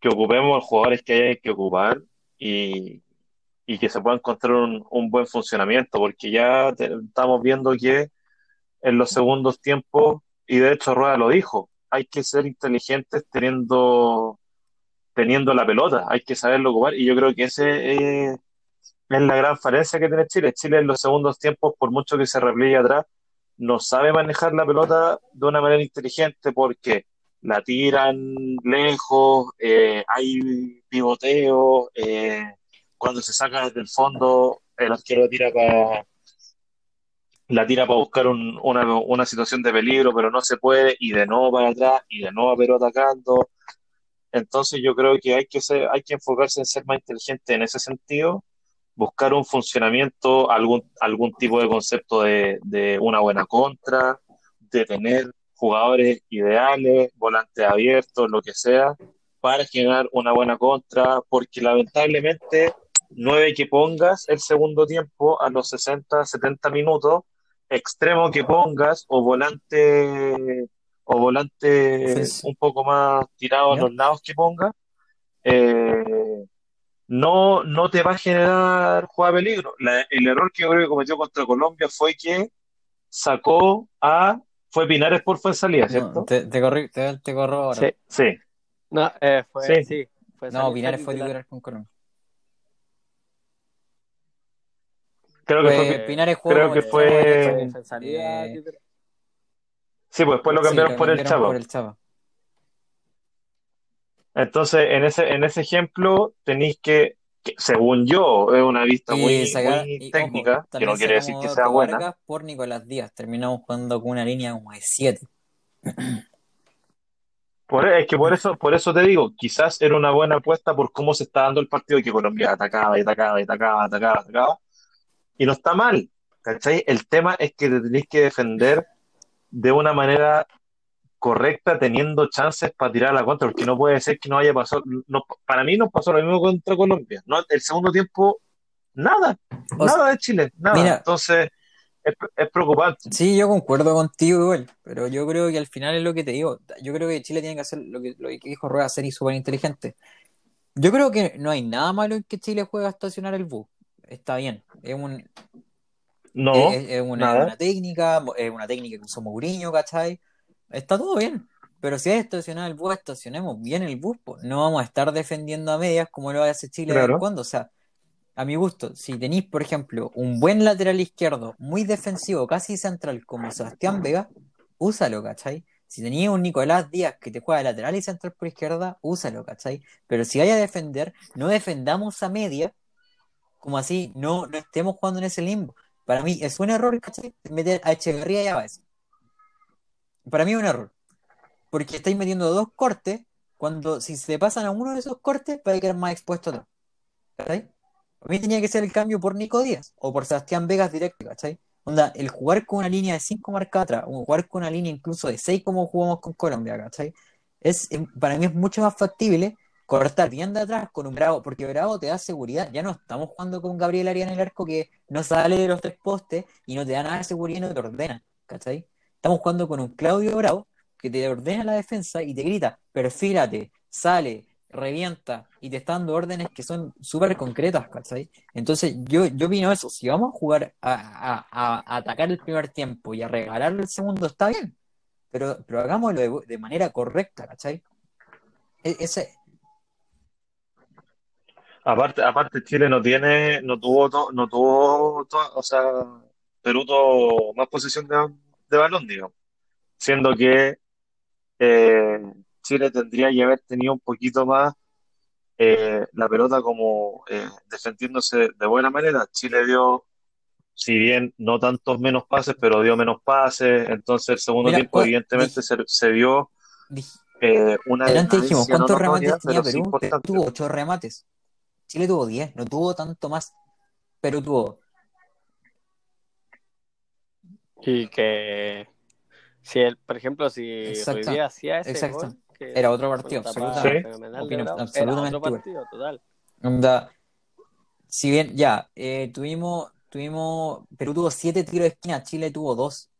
que ocupemos los jugadores que hay que ocupar y, y que se pueda encontrar un, un buen funcionamiento, porque ya estamos viendo que en los segundos tiempos, y de hecho Rueda lo dijo, hay que ser inteligentes teniendo, teniendo la pelota, hay que saberlo ocupar, y yo creo que ese es, la gran falencia que tiene Chile. Chile en los segundos tiempos, por mucho que se repliegue atrás, no sabe manejar la pelota de una manera inteligente porque la tiran lejos, eh, hay pivoteo, eh, cuando se saca desde el fondo, el arquero tira para la tira para buscar una, una, situación de peligro, pero no se puede, y de nuevo para atrás, y de nuevo pero atacando. Entonces yo creo que hay que ser, hay que enfocarse en ser más inteligente en ese sentido, buscar un funcionamiento, algún, algún tipo de concepto de, de una buena contra, de tener jugadores ideales, volantes abiertos, lo que sea, para generar una buena contra, porque lamentablemente nueve que pongas el segundo tiempo a los 60, 70 minutos, extremo que pongas o volante o volante un poco más tirado a los lados que pongas, eh, no, no te va a generar juega peligro. el error que yo creo que cometió contra Colombia fue que sacó a fue Pinares por fue salida, ¿cierto? te, te, corrí, te, corro ahora. Sí, sí. No, eh, fue, sí. no, Pinares fue titular con Colombia. Creo que fue, Pinares creo que fue. Eh, sí, pues después lo cambiaron, por, el Chava. por el Chava. Entonces, en ese, en ese ejemplo, tenéis que, según yo, es una vista muy, técnica, que no quiere decir que sea buena. Por Nicolás Díaz, terminamos jugando con una línea como de 7. Por, es que por eso, por eso te digo, quizás era una buena apuesta por cómo se está dando el partido, que Colombia atacaba y atacaba y atacaba, atacaba, atacaba, y no está mal, ¿cachai? El tema es que te tenéis que defender de una manera correcta, teniendo chances para tirar a la contra, porque no puede ser que no haya pasado. No, para mí no pasó lo mismo contra Colombia. No, el segundo tiempo, nada, nada de Chile, nada. Entonces, es, es, preocupante. Sí, yo concuerdo contigo igual, pero yo creo que al final es lo que te digo. Yo creo que Chile tiene que hacer lo que, lo que dijo Rueda, ser y súper inteligente. Yo creo que no hay nada malo en que Chile juegue a estacionar el bus está bien. Es un. No. Es, una, técnica, es una técnica que usó Mourinho, ¿cachai? Está todo bien. Pero si hay estacionado el bus, estacionemos bien el bus. No vamos a estar defendiendo a medias como lo hace Chile de vez cuando. O sea, a mi gusto, si tenéis, por ejemplo, un buen lateral izquierdo, muy defensivo, casi central, como Sebastián Vega, úsalo, ¿cachai? Si tenías un Nicolás Díaz que te juega lateral y central por izquierda, úsalo, ¿cachai? Pero si vaya a defender, no defendamos a media como así, no, no estemos jugando en ese limbo. Para mí es un error, ¿cachai? Meter a Echeverría y a Baez. Para mí es un error. Porque estáis metiendo dos cortes, cuando si se pasan a uno de esos cortes, a quedar más expuesto a otro. ¿Cachai? A mí tenía que ser el cambio por Nico Díaz o por Sebastián Vegas directo, ¿cachai? Onda, el jugar con una línea de 5 marcas atrás, o jugar con una línea incluso de 6 como jugamos con Colombia, ¿cachai? Es, para mí es mucho más factible cortar bien de atrás con un Bravo, porque Bravo te da seguridad. Ya no estamos jugando con Gabriel Arias en el arco que no sale de los tres postes y no te da nada de seguridad y no te ordena, ¿cachai? Estamos jugando con un Claudio Bravo que te ordena la defensa y te grita, perfílate, sale, revienta y te está dando órdenes que son súper concretas, ¿cachai? Entonces yo, yo opino eso, si vamos a jugar a, atacar el primer tiempo y a regalar el segundo, está bien, pero, pero hagámoslo de, manera correcta, ¿cachai? E, ese, Aparte, aparte Chile no tiene, no tuvo, no tuvo, o sea, Perú tuvo más posesión de, de balón, digamos, siendo que eh, Chile tendría que haber tenido un poquito más eh, la pelota como eh, defendiéndose de buena manera. Chile dio, si bien no tantos menos pases, pero dio menos pases. Entonces, el segundo Mira, tiempo, cua- evidentemente, se, se dij- eh, una delante dijimos, no ¿cuántos remates tenía Perú? Tuvo 8 remates. Chile tuvo 10, no tuvo tanto más. Perú tuvo. Y que si él, por ejemplo, si Exacto, Ruidía hacía ese exacto. gol, que Era otro partido, absolutamente. Sí. era absolutamente otro partido, total. Onda, si bien ya, eh, tuvimos, tuvimos, Perú tuvo 7 tiros de esquina, Chile tuvo 2.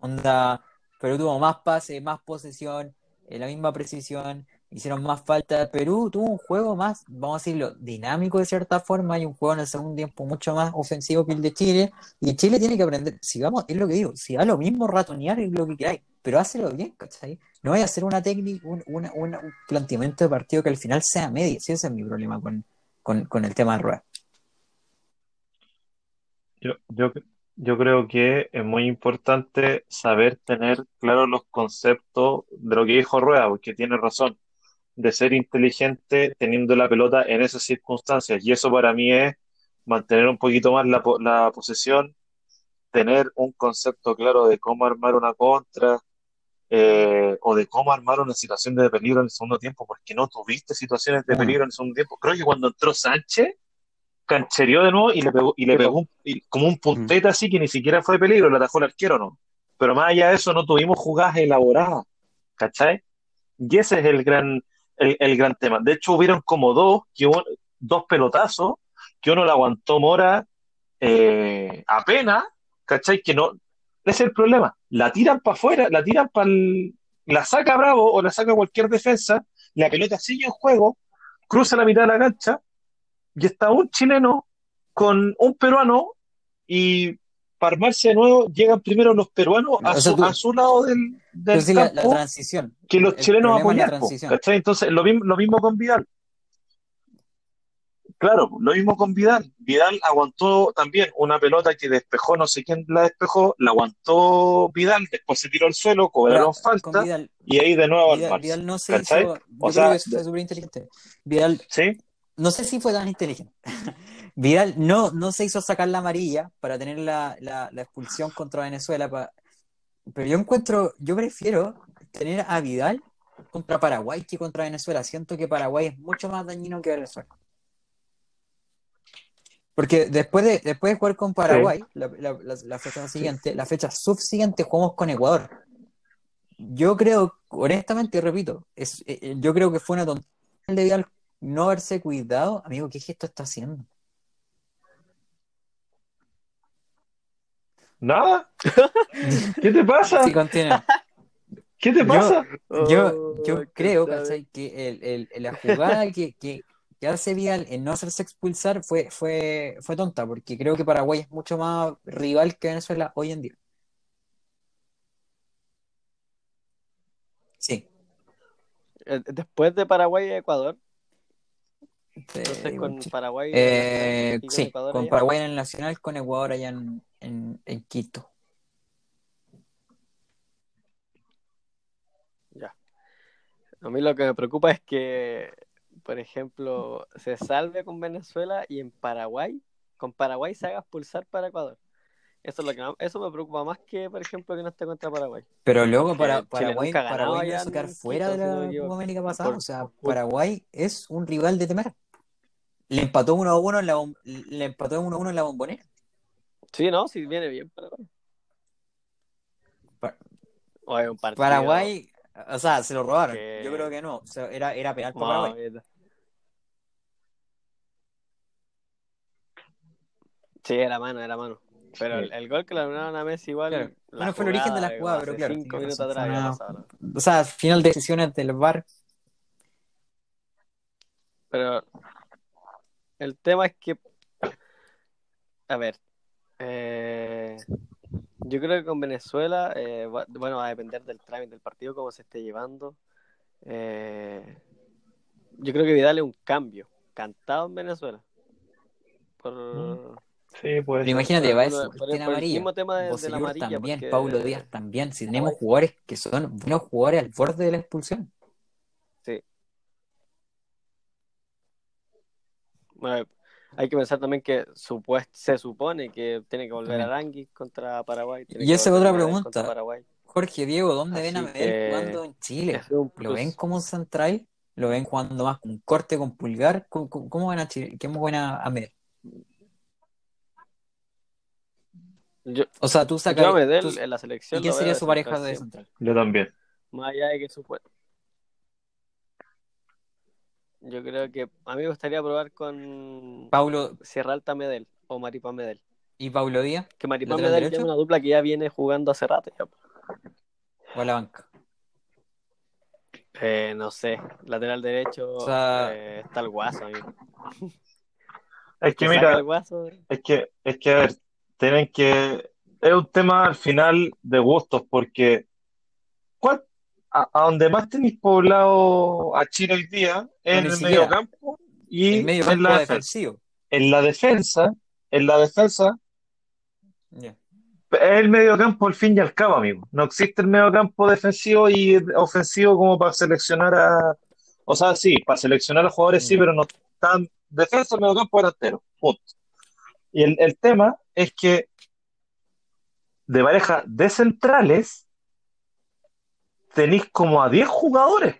Onda, Perú tuvo más pases, más posesión, eh, la misma precisión, hicieron más falta. Perú tuvo un juego más, vamos a decirlo, dinámico de cierta forma, y un juego en el segundo tiempo mucho más ofensivo que el de Chile. Y Chile tiene que aprender, si vamos, es lo que digo, si da lo mismo ratonear es lo que queráis, pero hácelo bien, ¿cachai? No vaya a hacer una técnica, un, una- una- un planteamiento de partido que al final sea medio, si ese es mi problema con, con, con el tema de ruedas. Yo, yo, yo creo que es muy importante saber tener claros los conceptos de lo que dijo Rueda, porque tiene razón, de ser inteligente teniendo la pelota en esas circunstancias. Y eso para mí es mantener un poquito más la, la posesión, tener un concepto claro de cómo armar una contra, eh, o de cómo armar una situación de peligro en el segundo tiempo, porque no tuviste situaciones de Uno. peligro en el segundo tiempo. Creo que cuando entró Sánchez canchereó de nuevo y le pegó, y le pegó un- y como un puntete así que ni siquiera fue peligro, le atajó el arquero, ¿no? Pero más allá de eso, no tuvimos jugadas elaboradas, ¿cachai? Y ese es el gran, el, gran tema. De hecho, hubieron como dos, que un- dos pelotazos, que uno le aguantó Mora eh, apenas, ¿cachai? Que no, ese es el problema. La tiran para afuera, la tiran para la saca Bravo o la saca cualquier defensa, la pelota sigue en juego, cruza la mitad de la cancha y está un chileno con un peruano y para armarse de nuevo llegan primero los peruanos a O sea, su, tú- a su lado del, del Pero sí, la, la campo transición. que los El chilenos problema es la apoyar, po, transición. ¿cachai? Entonces, lo mismo, lo mismo con Vidal. Claro, lo mismo con Vidal. Vidal aguantó también una pelota que despejó, no sé quién la despejó, la aguantó Vidal, después se tiró al suelo, cobraron con falta Vidal, y ahí de nuevo Vidal. Vidal no se hizo. Yo O creo sea, que fue súper inteligente. Vidal, ¿sí? no sé si fue tan inteligente. Vidal no, no se hizo sacar la amarilla para tener la, la, la expulsión contra Venezuela. pa- Pero yo encuentro, yo prefiero tener a Vidal contra Paraguay que contra Venezuela. Siento que Paraguay es mucho más dañino que Venezuela. Porque después de, después de jugar con Paraguay, la, la- la- la fecha siguiente, la fecha subsiguiente jugamos con Ecuador. Yo creo, honestamente, repito, es, eh, eh, yo creo que fue una tontería de Vidal no haberse cuidado. Amigo, ¿qué gesto está haciendo? ¿Nada? ¿Qué te pasa? Sí, continúa. ¿Qué te Yo- pasa? Yo, yo Oh, creo, ¿cachai? ¿cachai? Que el, el- la jugada que, que, que hace Vidal en no hacerse expulsar fue, fue, fue tonta, porque creo que Paraguay es mucho más rival que Venezuela hoy en día. Sí. Eh, Después de Paraguay y Ecuador, entonces con. Paraguay Eh, con sí, Ecuador con allá. Paraguay en el Nacional, con Ecuador allá en, en, en Quito. Ya. A mí lo que me preocupa es que, por ejemplo, se salve con Venezuela y en Paraguay, con Paraguay se haga expulsar para Ecuador. Eso es lo que eso me preocupa más que, por ejemplo, que no esté contra Paraguay. Pero luego para, Paraguay, Paraguay quedar en fuera de la. Copa América pasada. O sea, Paraguay es un rival de temer. Le empató 1 a 1 en la, le empató 1 a 1 en la bombonera. Sí, no, sí viene bien Paraguay. Pa- O es un partido. Paraguay, o sea, se lo robaron. que- Yo creo que no. O sea, era, era penal para No, Paraguay. Sí, era mano, era mano. Pero el, el gol que le anularon a Messi igual. Claro. la Bueno, fue el origen de la jugada, pero claro, Cinco minutos atrás. O sea, final de decisiones del VAR. Pero el tema es que, a ver, eh, yo creo que con Venezuela, eh, va- bueno, va a depender del trámite del partido, cómo se esté llevando. Eh, yo creo que Vidal es un cambio, cantado en Venezuela. Por, Sí, pues. Pero imagínate, va eso, por el- por el mismo tema de- de la amarilla, también, porque- Paulo Díaz también. Si tenemos jugadores que son buenos jugadores al borde de la expulsión. Bueno, hay que pensar también que supuest- se supone que tiene que volver También. Arangui contra Paraguay. tiene Y esa es otra pregunta. Jorge Diego, ¿dónde ven a Medel que- jugando en Chile? ¿Lo ven como un central? ¿Lo ven jugando más con un corte con pulgar? ¿Cómo, cómo- ven a Chile? ¿Cómo ven a, a Medel? Yo, O sea, tú yo sacas. a Medel tú- en la ¿Y selección quién lo sería su pareja de central? Yo también. Más allá de que su Yo creo que a mí me gustaría probar con Paulo Sierra Alta Medel o Maripán Medel. y Paulo Díaz Que Maripán ¿Lateral Medel derecho? es una dupla que ya viene jugando hace rato. ya. o a la banca. Eh, no sé, lateral derecho O sea- eh, está el guaso. amigo. Es que mira, el guaso. es que, es que, a ver, tienen que, es un tema al final de gustos, porque ¿cuál, a, a donde más tenéis poblado a Chile hoy día es No, en el mediocampo y El medio en campo la defensa. defensivo. En la defensa, en la defensa, es el mediocampo al fin y al cabo, amigo. No existe el mediocampo defensivo y ofensivo como para seleccionar a, o sea, sí, para seleccionar a jugadores sí, pero no están defensa, mediocampo, delantero. Punto. Y el, el tema es que de pareja de centrales tenéis como a 10 jugadores.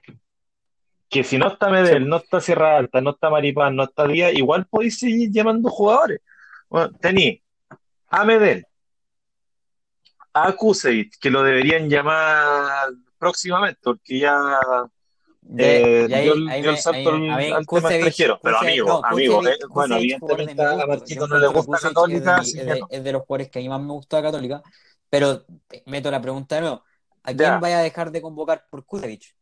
Que si no está Medel, no está Sierra Alta, no está Maripán, no está Díaz, igual podéis seguir llamando jugadores. Bueno, tenéis a Medel, a Kusevich, que lo deberían llamar próximamente, porque ya eh, dio, el- salto ahí- al, al tema extranjero. Pero amigo, no, amigo, Kusevich- eh, bueno, Kusevich evidentemente a. Marquito no le gusta Católica, es de, es de- no. es de los jugadores que a mí más me gusta Católica, pero te- meto la pregunta de nuevo. ¿A quién Ya. vaya a dejar de convocar por Kusevich?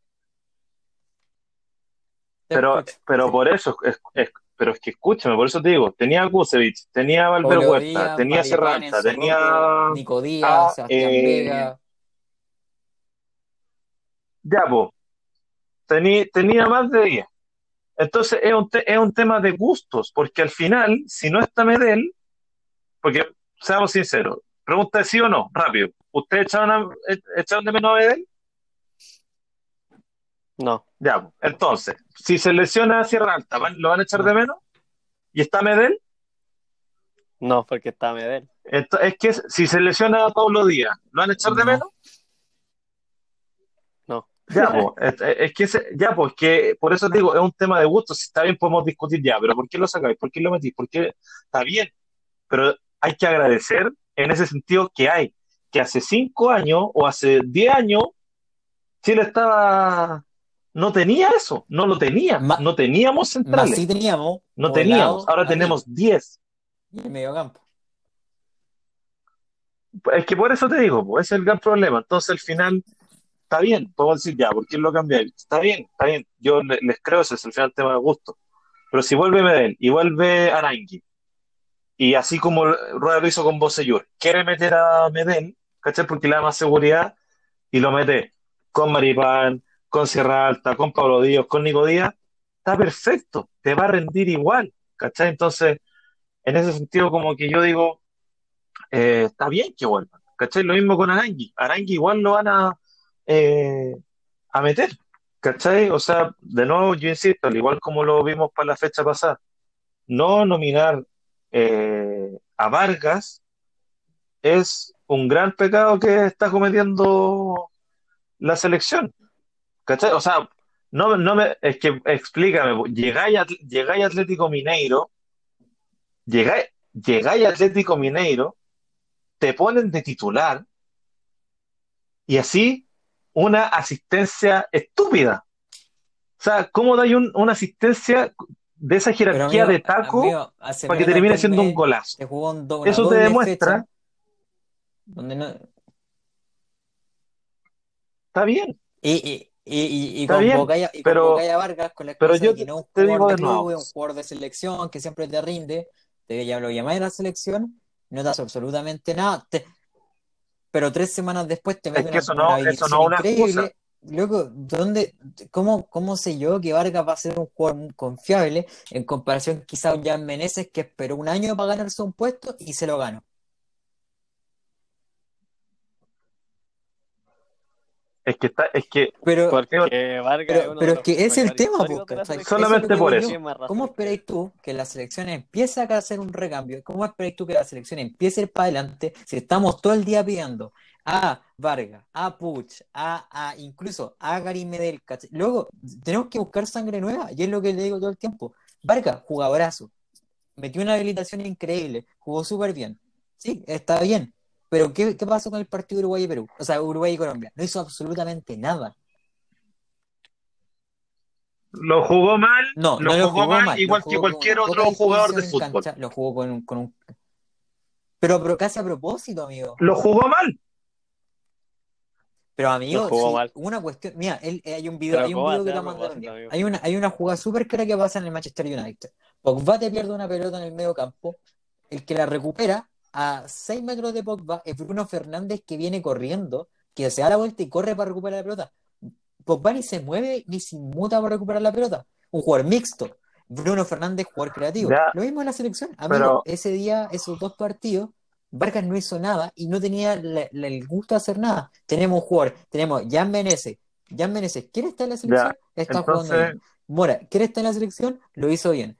Pero, pero por eso, es, es- pero es que escúchame, por eso te digo, tenía Kusevich, tenía a Valver Pablo Huerta, tenía a Maripán, Serranta, Enzo tenía Nico Díaz, Sebastián eh, Vega. ya, po, tenía, tenía más de 10. Entonces es un, te- es un tema de gustos, porque al final, si no está Medel, porque seamos sinceros, pregunta de sí o no, rápido. ¿Ustedes echaron, a- e- echaron de menos a Medel? No, Ya, entonces, si se lesiona a Sierra Alta, ¿van- ¿lo van a echar de menos? ¿Y está Medel? no, porque está Medel. Ento- es que si se lesiona a Pablo Díaz, ¿lo van a echar de No. menos? No. Ya, pues, es, que ese- ya, pues, que por eso digo, es un tema de gusto, si está bien podemos discutir ya, pero ¿por qué lo sacáis? ¿Por qué lo metís? ¿Por qué está bien? Pero hay que agradecer en ese sentido que hay, que hace cinco años o hace diez años, Chile estaba, no tenía eso, no lo tenía, Ma- no teníamos Más centrales, sí teníamos. no teníamos, ahora tenemos diez. Y el mediocampo. Es que por eso te digo, pues, ese es el gran problema. Entonces, al final, está bien, podemos decir ya, ¿por qué lo cambiáis? Está bien, está bien. Yo le- les creo, ese es al final el tema de gusto. Pero si vuelve Medel y vuelve Arangui, y así como Rueda lo hizo con Bosellur, quiere meter a Medel, ¿cachai? Porque le da más seguridad y lo mete con Maripán, con Sierra Alta, con Pablo Díaz, con Nico Díaz, está perfecto, te va a rendir igual, ¿cachai? Entonces, en ese sentido, como que yo digo, eh, está bien que vuelvan, ¿cachai? Lo mismo con Arangui, Arangui igual lo van a, eh, a meter, ¿cachai? O sea, de nuevo, yo insisto, al igual como lo vimos para la fecha pasada, no nominar eh, a Vargas es un gran pecado que está cometiendo la selección, ¿cachai? O sea, no, no me, es que explícame, llegáis Atlético Mineiro, llegáis, llegáis a Atlético Mineiro, te ponen de titular y así una asistencia estúpida. O sea, ¿cómo dais un- una asistencia de esa jerarquía amigo, de taco amigo, para que termine de siendo un golazo? se jugó un do- una Eso te doble demuestra, donde no, está bien, y, y, y, y, y está bien, convocáis a, y pero, convocáis a Vargas con la pero excusa de yo que no es un te digo de de club, es un jugador de selección que siempre te rinde, te ya lo llamáis a la selección, no hace absolutamente nada, te- pero tres semanas después te es mete que una, eso una no, eso no es una excusa, Loco, ¿dónde, cómo, cómo sé yo que Vargas va a ser un jugador confiable en comparación quizá a un Jan Meneses que esperó un año para ganarse un puesto y se lo ganó? Es que está, es que Pero, Porque Vargas pero, pero es que es el tema, lo Solamente que por eso. yo. ¿Cómo esperáis tú que la selección empiece a hacer un recambio? ¿Cómo esperáis tú que la selección empiece a ir para adelante si estamos todo el día pidiendo a Vargas, a Puch, a, a incluso a Gary Medel? ¿cachai? Luego tenemos que buscar sangre nueva y es lo que le digo todo el tiempo. Vargas, jugadorazo, metió una habilitación increíble, jugó súper bien. Sí, está bien. Pero ¿qué, qué pasó con el partido Uruguay y Perú? O sea, Uruguay y Colombia. No hizo absolutamente nada. lo jugó mal, No, lo no lo jugó jugó mal, igual que jugó cualquier otro jugador de fútbol. cancha, lo jugó con un, con un... Pero, pero casi a propósito, amigo. Lo jugó mal. Pero amigo, jugó sí, mal. una cuestión, mira, él, eh, hay un video, Pero hay un ¿cómo va a video que te mandaron? Hay una, hay una jugada súper clara que pasa en el Manchester United. Pogba te pierde una pelota en el medio campo, el que la recupera a 6 metros de Pogba es Bruno Fernández que viene corriendo, que se da la vuelta y corre para recuperar la pelota. Pogba ni se mueve ni se inmuta para recuperar la pelota. Un jugador mixto. Bruno Fernández, jugador creativo. Ya, Lo mismo en la selección. Amigo, pero ese día, esos dos partidos, Vargas no hizo nada y no tenía la- la- el gusto de hacer nada. Tenemos un jugador, tenemos Jan Menezes. Jan Menezes, ¿quiere estar en la selección? ya, Está jugando bien. entonces, Mora, ¿quiere estar en la selección? Lo hizo bien.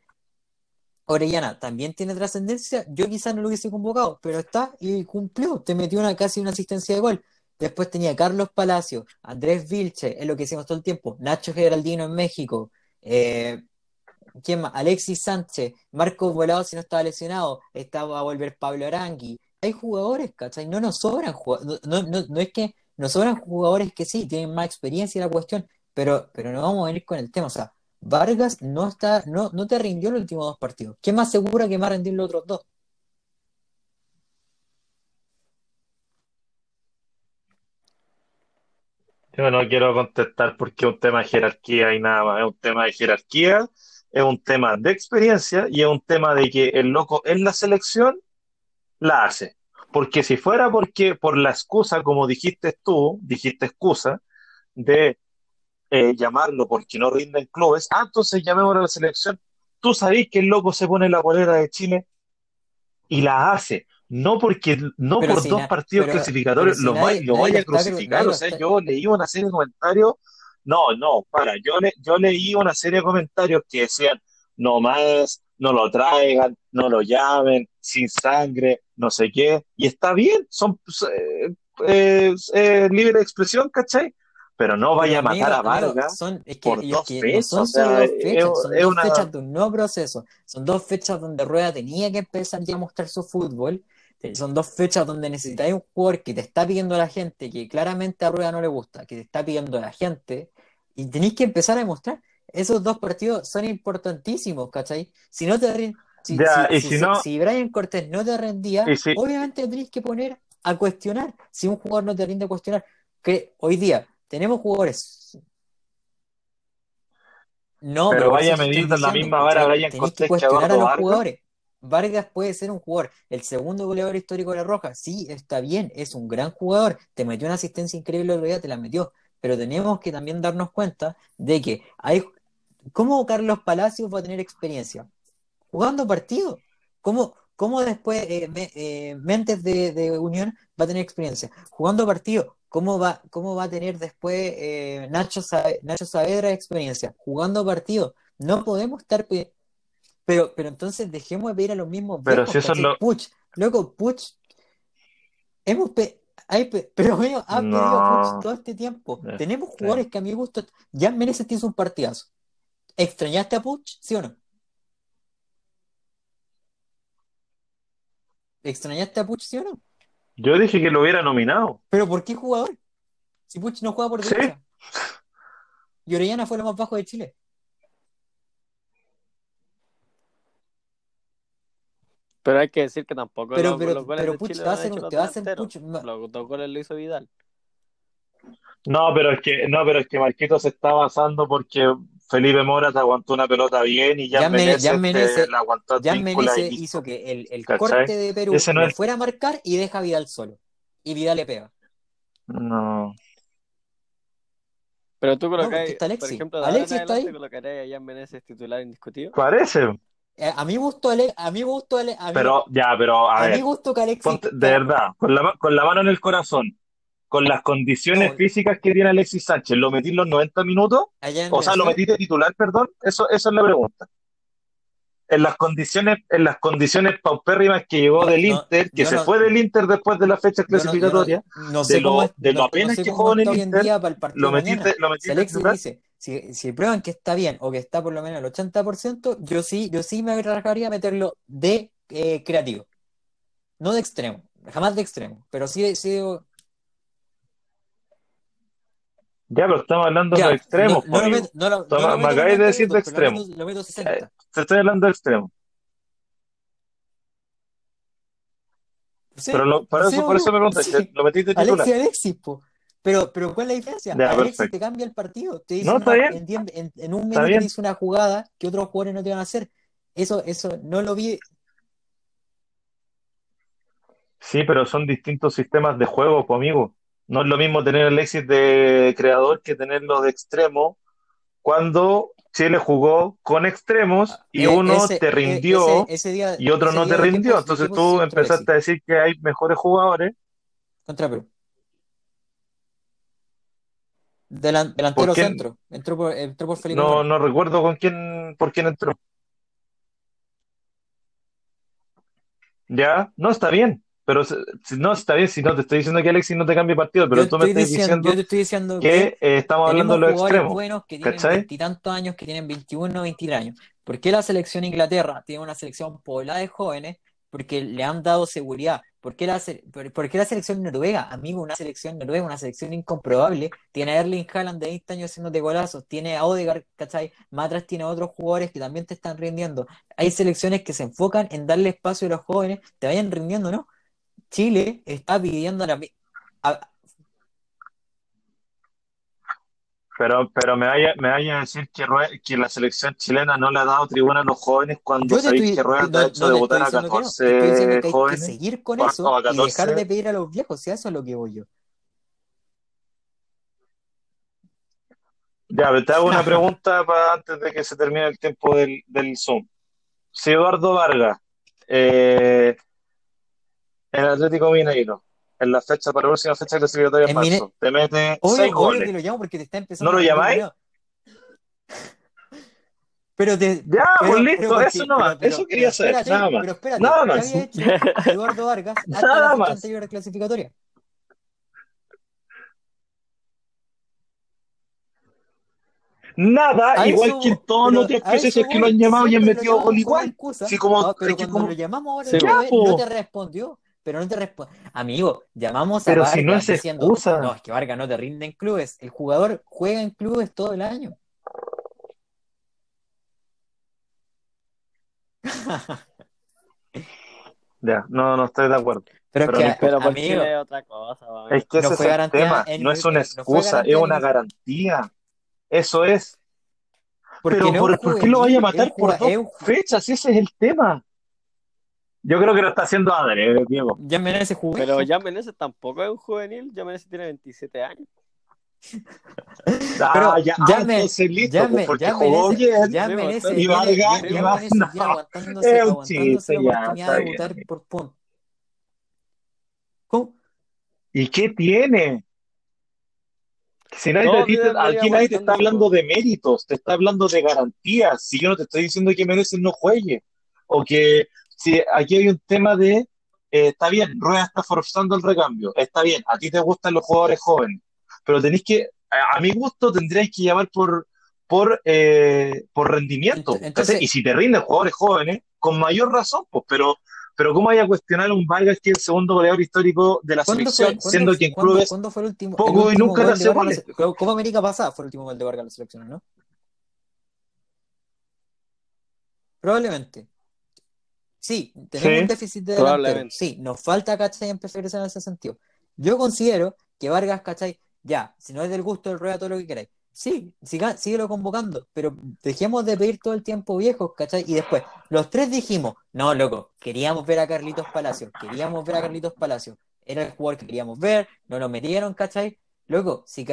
Orellana también tiene trascendencia. Yo quizás no lo hubiese convocado, pero está y cumplió. Te metió una, casi una asistencia de gol. Después tenía Carlos Palacio, Andrés Vilche, es lo que decimos todo el tiempo, Nacho Geraldino en México, eh, ¿quién más? Alexis Sánchez, Marcos Volado si no estaba lesionado, estaba a volver Pablo Arangui. Hay jugadores, ¿cachai? No nos sobran jugadores, no, es que nos sobran jugadores que sí, tienen más experiencia en la cuestión, pero, pero no vamos a venir con el tema. O sea, Vargas no está, no, no te rindió los últimos dos partidos. ¿Qué más segura que a rendir los otros dos? yo no quiero contestar porque es un tema de jerarquía y nada más. Es un tema de jerarquía, es un tema de experiencia y es un tema de que el loco en la selección la hace. Porque si fuera porque por la excusa, como dijiste tú, dijiste excusa, de eh, llamarlo porque no rinde en clubes, ah, entonces llamémoslo a la selección. Tú sabés que el loco se pone la polera de Chile y la hace. No porque, no Pero por si dos na- partidos pero, clasificatorios pero si lo, nadie, lo vaya a está, cru- crucificar. nadie O sea, está, yo leí una serie de comentarios. No, no, para, yo, le, yo leí una serie de comentarios que decían, no más, no lo traigan, no lo llamen, sin sangre, no sé qué. Y está bien, son eh, eh, eh, libre de expresión, ¿cachai? Pero no Pero vaya a matar amigo, a Vargas son, es que, por es dos que no fechas. son O sea, dos es, fechas, son es dos una... fechas de un nuevo proceso, son dos fechas donde Rueda tenía que empezar ya a mostrar su fútbol, eh, son dos fechas donde necesitáis un jugador que te está pidiendo la gente, que claramente a Rueda no le gusta, que te está pidiendo la gente, y tenéis que empezar a demostrar. Esos dos partidos son importantísimos, ¿cachai? Si no te si, Ya, si, y si, si no, si Brian Cortés no te rendía, obviamente tenéis que poner a cuestionar. Si un jugador no te rinde a cuestionar, que hoy día tenemos jugadores no, pero vaya a medir de la misma vara. Brian que cuestionar a los Vargas. jugadores. Vargas puede ser un jugador, el segundo goleador histórico de la Roja. Sí, está bien, es un gran jugador. Te metió una asistencia increíble el otro día, te la metió. Pero tenemos que también darnos cuenta de que hay. ¿Cómo Carlos Palacios va a tener experiencia? Jugando partidos. ¿Cómo, cómo después eh, Me- eh, Mentes de, de Unión va a tener experiencia? Jugando partidos. ¿Cómo va, cómo va a tener después eh, Nacho, Nacho Saavedra experiencia? Jugando partidos. No podemos estar. pe- Pero, pero entonces dejemos de pedir a los mismos Pero viejos, si eso es lo... Puch, loco, Puch, hemos pe- hay pe- pero bueno, ha pedido Puch todo este tiempo. Eh, Tenemos sí. jugadores que a mi gusto, ya Meneses tiene un partidazo. ¿Extrañaste a Puch? ¿Sí o no? ¿Extrañaste a Puch? ¿Sí o no? Yo dije que lo hubiera nominado. ¿Pero por qué jugador? Si Puch no juega por Sí, derecha. Y Orellana fue lo más bajo de Chile. Pero hay que decir que tampoco Pero, los, pero, los goles pero de Puch Chile te los te delanteros. Puch. Los dos goles lo hizo Vidal. No, pero es que, no, pero es que Marquito se está basando porque Felipe Mora te aguantó una pelota bien y Jan Menezes Menezes, la aguantó Jan y Menezes hizo que el, corte de Perú Ese no es... fuera a marcar y deja a Vidal solo. Y Vidal le pega. No. Pero tú colocáis, está por Alexis. ejemplo, ahora en Alexis está ahí. colocaréis a Jan Meneses titular indiscutido. Parece. Eh, a mi gusto, Ale- a mi gusto, Ale- a mi, Pero, ya, pero, a a mi ver, gusto que Alexis. ponte- de verdad, con la, con la mano en el corazón, con las condiciones No. físicas que tiene Alexis Sánchez, ¿lo metí los 90 minutos? en O sea, ¿lo de titular, perdón? Eso, eso es la pregunta. En las condiciones, en las condiciones paupérrimas que llegó del no, Inter, que se no- fue del Inter después de la fecha clasificatoria, no de sé lo- es- de lo apenas sé que jugó en el en Inter, día para el partido lo metiste, lo metiste Alexis titular. dice, si, si prueban que está bien o que está por lo menos al 80%, yo sí, yo sí me arriesgaría a meterlo de eh, creativo. No de extremo, jamás de extremo, pero sí, sí Ya, pero estamos hablando ya, de extremos, no, no no lo, Toma, me acabáis de 90 decir de extremo. meto, lo meto Eh, 60. te estoy hablando de extremo. Sí, Pero lo- por sí, eso, por eso me preguntaste, sí. ¿lo metiste titular? Alexis, Alexis, po. Pero, pero ¿cuál es la diferencia? Ya, Alexis perfecto. te cambia el partido. Te dice No, está una- bien. en, diez- en- en un minuto te dice una jugada que otros jugadores no te van a hacer. Eso, eso no lo vi. Sí, pero son distintos sistemas de juego, amigo. No es lo mismo tener a Alexis de creador que tenerlo de extremo cuando Chile jugó con extremos y Eh, uno ese, te eh, rindió ese, ese día, y otro no te rindió. Entonces tú empezaste a decir que hay mejores jugadores. contra Perú. Delan- ¿Por delantero centro. Entró por, entró por Felipe No, no recuerdo con quién, por quién entró. Ya, no está bien, pero no está bien si no te estoy diciendo que Alexis no te cambie partido, pero Yo tú me estás diciendo, estoy diciendo que que eh, estamos hablando de los extremos, buenos que tienen veintitantos años, que tienen 21, 23 años. ¿Por qué la selección Inglaterra tiene una selección poblada de jóvenes? Porque le han dado seguridad. ¿Por qué la, por, por qué la selección noruega? Amigo, una selección noruega, una selección incomprobable. Tiene a Erling Haaland de 20 años haciéndote golazos. Tiene a Odegaard, ¿cachai? Más atrás tiene a otros jugadores que también te están rindiendo. Hay selecciones que se enfocan en darle espacio a los jóvenes, te vayan rindiendo, ¿no? Chile está pidiendo a la... a- Pero, pero me vaya, me vaya a decir que, que la selección chilena no le ha dado tribuna a los jóvenes cuando sabéis estoy, que Rueda te ha no, hecho no estoy a diciendo que no, estoy 14 que hay que jóvenes seguir con eso y dejar 14. de pedir a los viejos, si a eso es lo que voy yo. Ya, pero te hago una pregunta para antes de que se termine el tiempo del, del Zoom. Si Eduardo Vargas, eh, el Atlético Mineiro, en la fecha para la próxima fecha clasificatoria en marzo, te mete Obvio, seis obvio que goles. lo llamo porque te está empezando ¿No lo llamáis? Pero te, Ya, pero, pues listo, porque, eso no pero, pero, eso quería espérate, nada más. pero espérate, Nada ¿qué más. había hecho Eduardo Vargas hasta la Nada fecha más. anterior clasificatoria? Nada, A igual eso, que en todos los procesos que lo han llamado y han metido gol igual. excusa, Sí, como, Ah, pero es que cuando como, lo llamamos ahora Sí, no te respondió, pero no te respondió. Amigo, llamamos a Pero si no Vargas es diciendo, excusa. no, es que Vargas no te rinde en clubes, el jugador juega en clubes todo el año. Ya, no, no estoy de acuerdo. Pero es Pero que. Pero amigo, es otra cosa, amigo. Es que no ese fue es el garantía tema. en No es una no excusa, es una garantía. Eso es. porque Pero no ¿por, qué lo vaya a matar por dos fechas? Ese es el tema. Yo creo que lo está haciendo adrede, Diego. ya merece jugar. Pero Jan Meneses tampoco es un juvenil. Jan Meneses tiene 27 años. Ah, Pero ya, ya ah, me- entonces listo, ya pues, me- ya merece, ya merece, y ya- y ya merece no. ya aguantándose, Es un aguantándose chiste, la ya, oportunidad está de bien, votar amigo. por punto. ¿Cómo? ¿Y qué tiene? Si nadie te- aquí nadie te está aguantándose, hablando de méritos, te está hablando de garantías. Si yo no te estoy diciendo que mereces no juegue, o que si aquí hay un tema de, eh, está bien, Rueda está forzando el recambio, está bien, a ti te gustan los jugadores jóvenes, pero tenéis que, a, a mi gusto, tendríais que llamar por, por, eh, por rendimiento. Ent- entonces- y si te rinden jugadores jóvenes, con mayor razón, pues, pero, pero ¿cómo vaya a cuestionar a un Vargas que es el segundo goleador histórico de la ¿Cuándo selección, fue, siendo que en clubes cuándo fue el último, poco el y último nunca te hace goles? Copa América pasada fue el último gol de Vargas en la selección, ¿no? Probablemente. Sí, tenemos Sí, un déficit de delantero. Sí, nos falta, ¿cachai? Empezar a crecer en ese sentido. Yo considero que Vargas, ¿cachai? Ya, si no es del gusto del rueda, todo lo que queráis. Sí, siga, síguelo convocando, pero dejemos de pedir todo el tiempo viejos, ¿cachai? Y después, los tres dijimos, no, loco, queríamos ver a Carlitos Palacios, queríamos ver a Carlitos Palacios. Era el jugador que queríamos ver, no lo metieron, ¿cachai? Loco, si,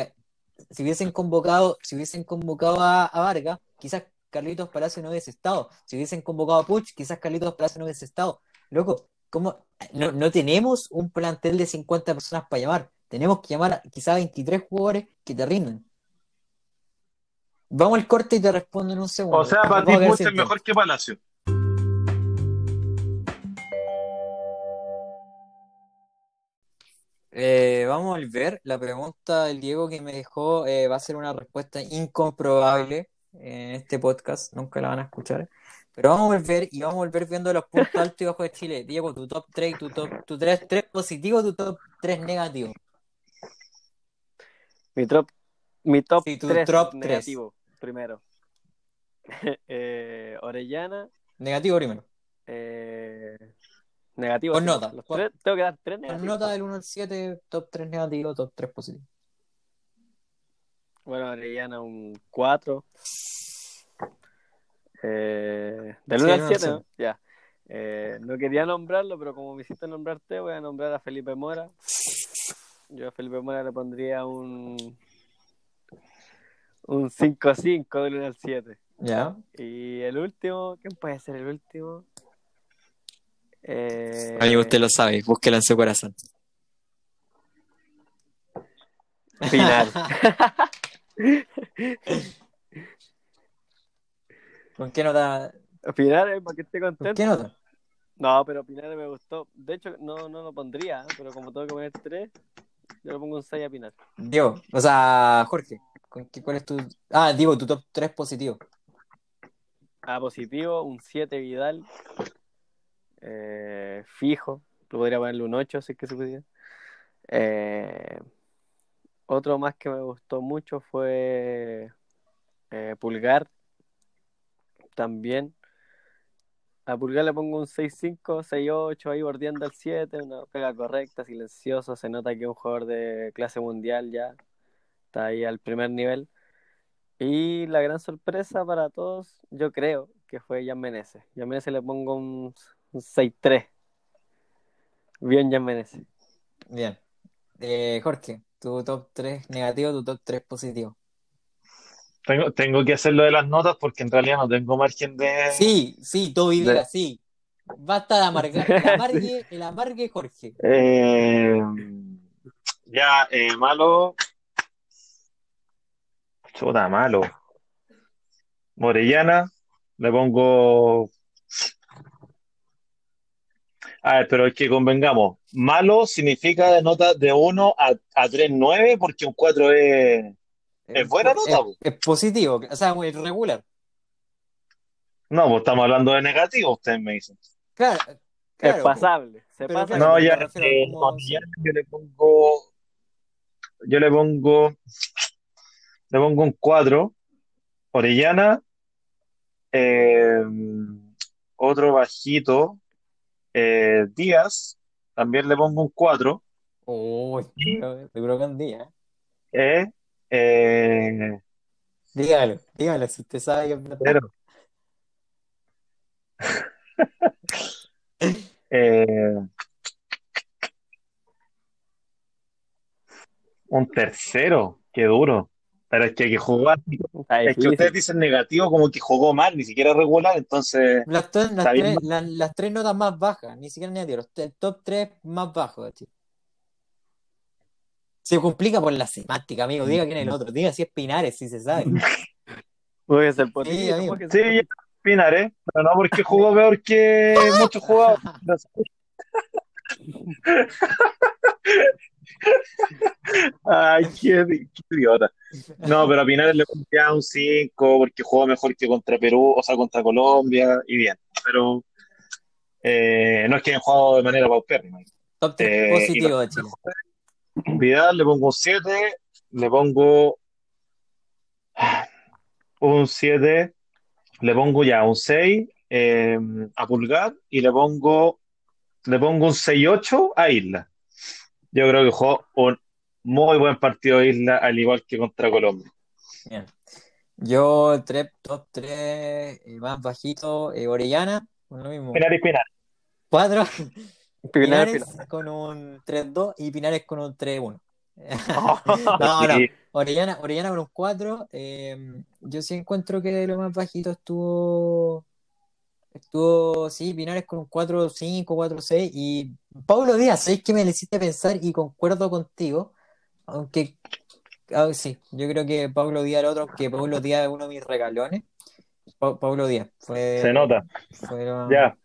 si hubiesen convocado, si hubiesen convocado a, a Vargas, quizás Carlitos Palacio no hubiese estado. Si hubiesen convocado a Puch, quizás Carlitos Palacio no hubiese estado. Loco, ¿cómo? No, no tenemos un plantel de 50 personas para llamar. Tenemos que llamar a quizás 23 jugadores que te rinden. Vamos al corte y te respondo en un segundo. O sea, para ti Puch es mejor que Palacio. Eh, vamos a volver. La pregunta del Diego que me dejó eh, va a ser una respuesta incomprobable en este podcast. Nunca la van a escuchar. Pero vamos a volver y vamos a volver viendo los puntos altos y bajos de Chile. Diego, tu top 3 y tu top tu 3, 3 positivo, tu top 3 negativo. Mi top, mi top Sí, tu 3 top negativo, primero. Eh, Orellana, Negativo primero. eh, negativo. Con nota. los Con- tres- tengo que dar tres Con negativos. nota del 1 al 7, top 3 negativo, top 3 positivo. Bueno, Orellana un 4. Eh, del Sí, 1 del al uno al 7, ¿no? Ya. Eh, no quería nombrarlo, pero como me hiciste nombrarte, voy a nombrar a Felipe Mora. Yo a Felipe Mora le pondría un un 5-5 del 1 al 7. ¿Ya? Y el último, ¿quién puede ser el último? Eh, Amigo, usted lo sabe, búsquelo en su corazón. Pinar. ¿Con qué nota? Pinar, para que esté ¿Con contento. qué nota? No, pero Pinar me gustó. De hecho, no, no lo pondría, ¿eh? pero como tengo que poner 3, yo le pongo un 6 a Pinar. Diego, o sea, Jorge, ¿con ¿cuál es tu. Ah, Diego, tu top 3 positivo. A positivo, un 7 Vidal. Eh, fijo. Podría ponerle un 8 si es que se pudiera. Eh, otro más que me gustó mucho fue eh, Pulgar. También. A Pulgar le pongo un 6-5, 6-8, ahí bordeando al 7, una pega correcta, silencioso, se nota que es un jugador de clase mundial ya, está ahí al primer nivel. Y la gran sorpresa para todos, yo creo, que fue Jan Menezes. Jan Menezes le pongo un, un 6-3. Bien, Jan Menezes. Bien. Eh, Jorge, tu top 3 negativo, tu top 3 positivo. Tengo, tengo que hacer lo de las notas porque en realidad no tengo margen de. Sí, sí, todo vivir así. Basta de amargar. El amargue, el amargue Jorge. Eh, ya, eh, malo. Chuta, malo. Morellana, le pongo. A ver, pero es que convengamos. Malo significa de nota de 1 a, a 3,9 porque un 4 es. Es buena nota, Es, es positivo, o sea, muy regular. No, pues estamos hablando de negativo, ustedes me dicen. Claro, Es claro. pasable. Se pasa. claro, No, ya, eh, como- Morellana yo le pongo. Yo le pongo. Le pongo un 4. Orellana. eh, otro bajito. Eh, Díaz. También le pongo un 4. Uy, pero que un día. Eh, eh, Dígalo, dígalo, si usted sabe que es verdad. eh, un tercero. Qué duro. Pero es que, que jugó. Está Es que ustedes dicen negativo como que jugó mal, ni siquiera regular, entonces. Las, tres- las Está bien. tres, las, las tres notas más bajas, ni siquiera negativo, el top 3 más bajo Chile. Se complica por la semántica, amigo. Diga quién es el otro. Diga si es Pinares, si se sabe. Sí, amigo. puede Sí, ser ya opinar, ¿eh? Pero no porque jugó peor que muchos jugadores. Ay, qué, qué idiota. No, pero a Pinares le pondría un 5 porque jugó mejor que contra Perú, o sea, contra Colombia, y bien. Pero eh, no es que hayan jugado de manera paupérrima. Top 3 Eh, positivo de Chile. Vidal le pongo un 7, le pongo un 7, le pongo ya un 6 eh, a Pulgar y le pongo le pongo un 6-8 a Isla. Yo creo que jugó un muy buen partido de Isla, al igual que contra Colombia. Bien. Yo, tres, top 3 más bajito, eh, Orellana, con lo mismo. Pinar y Pinar. 4, Pinar, Pinares Pinar. con un 3-2 y Pinares con un 3-1. No, no. Orellana, Orellana con un 4. eh, yo sí encuentro que lo más bajito estuvo. Estuvo, sí, Pinares con un 4-5, 4-6. Y Pablo Díaz, ¿sabes que me le hiciste pensar? Y concuerdo contigo. Aunque, ah, sí, yo creo que Pablo Díaz era otro, que Pablo Díaz es uno de mis regalones. Pa- Pablo Díaz fue. Se nota. fueron- Ya.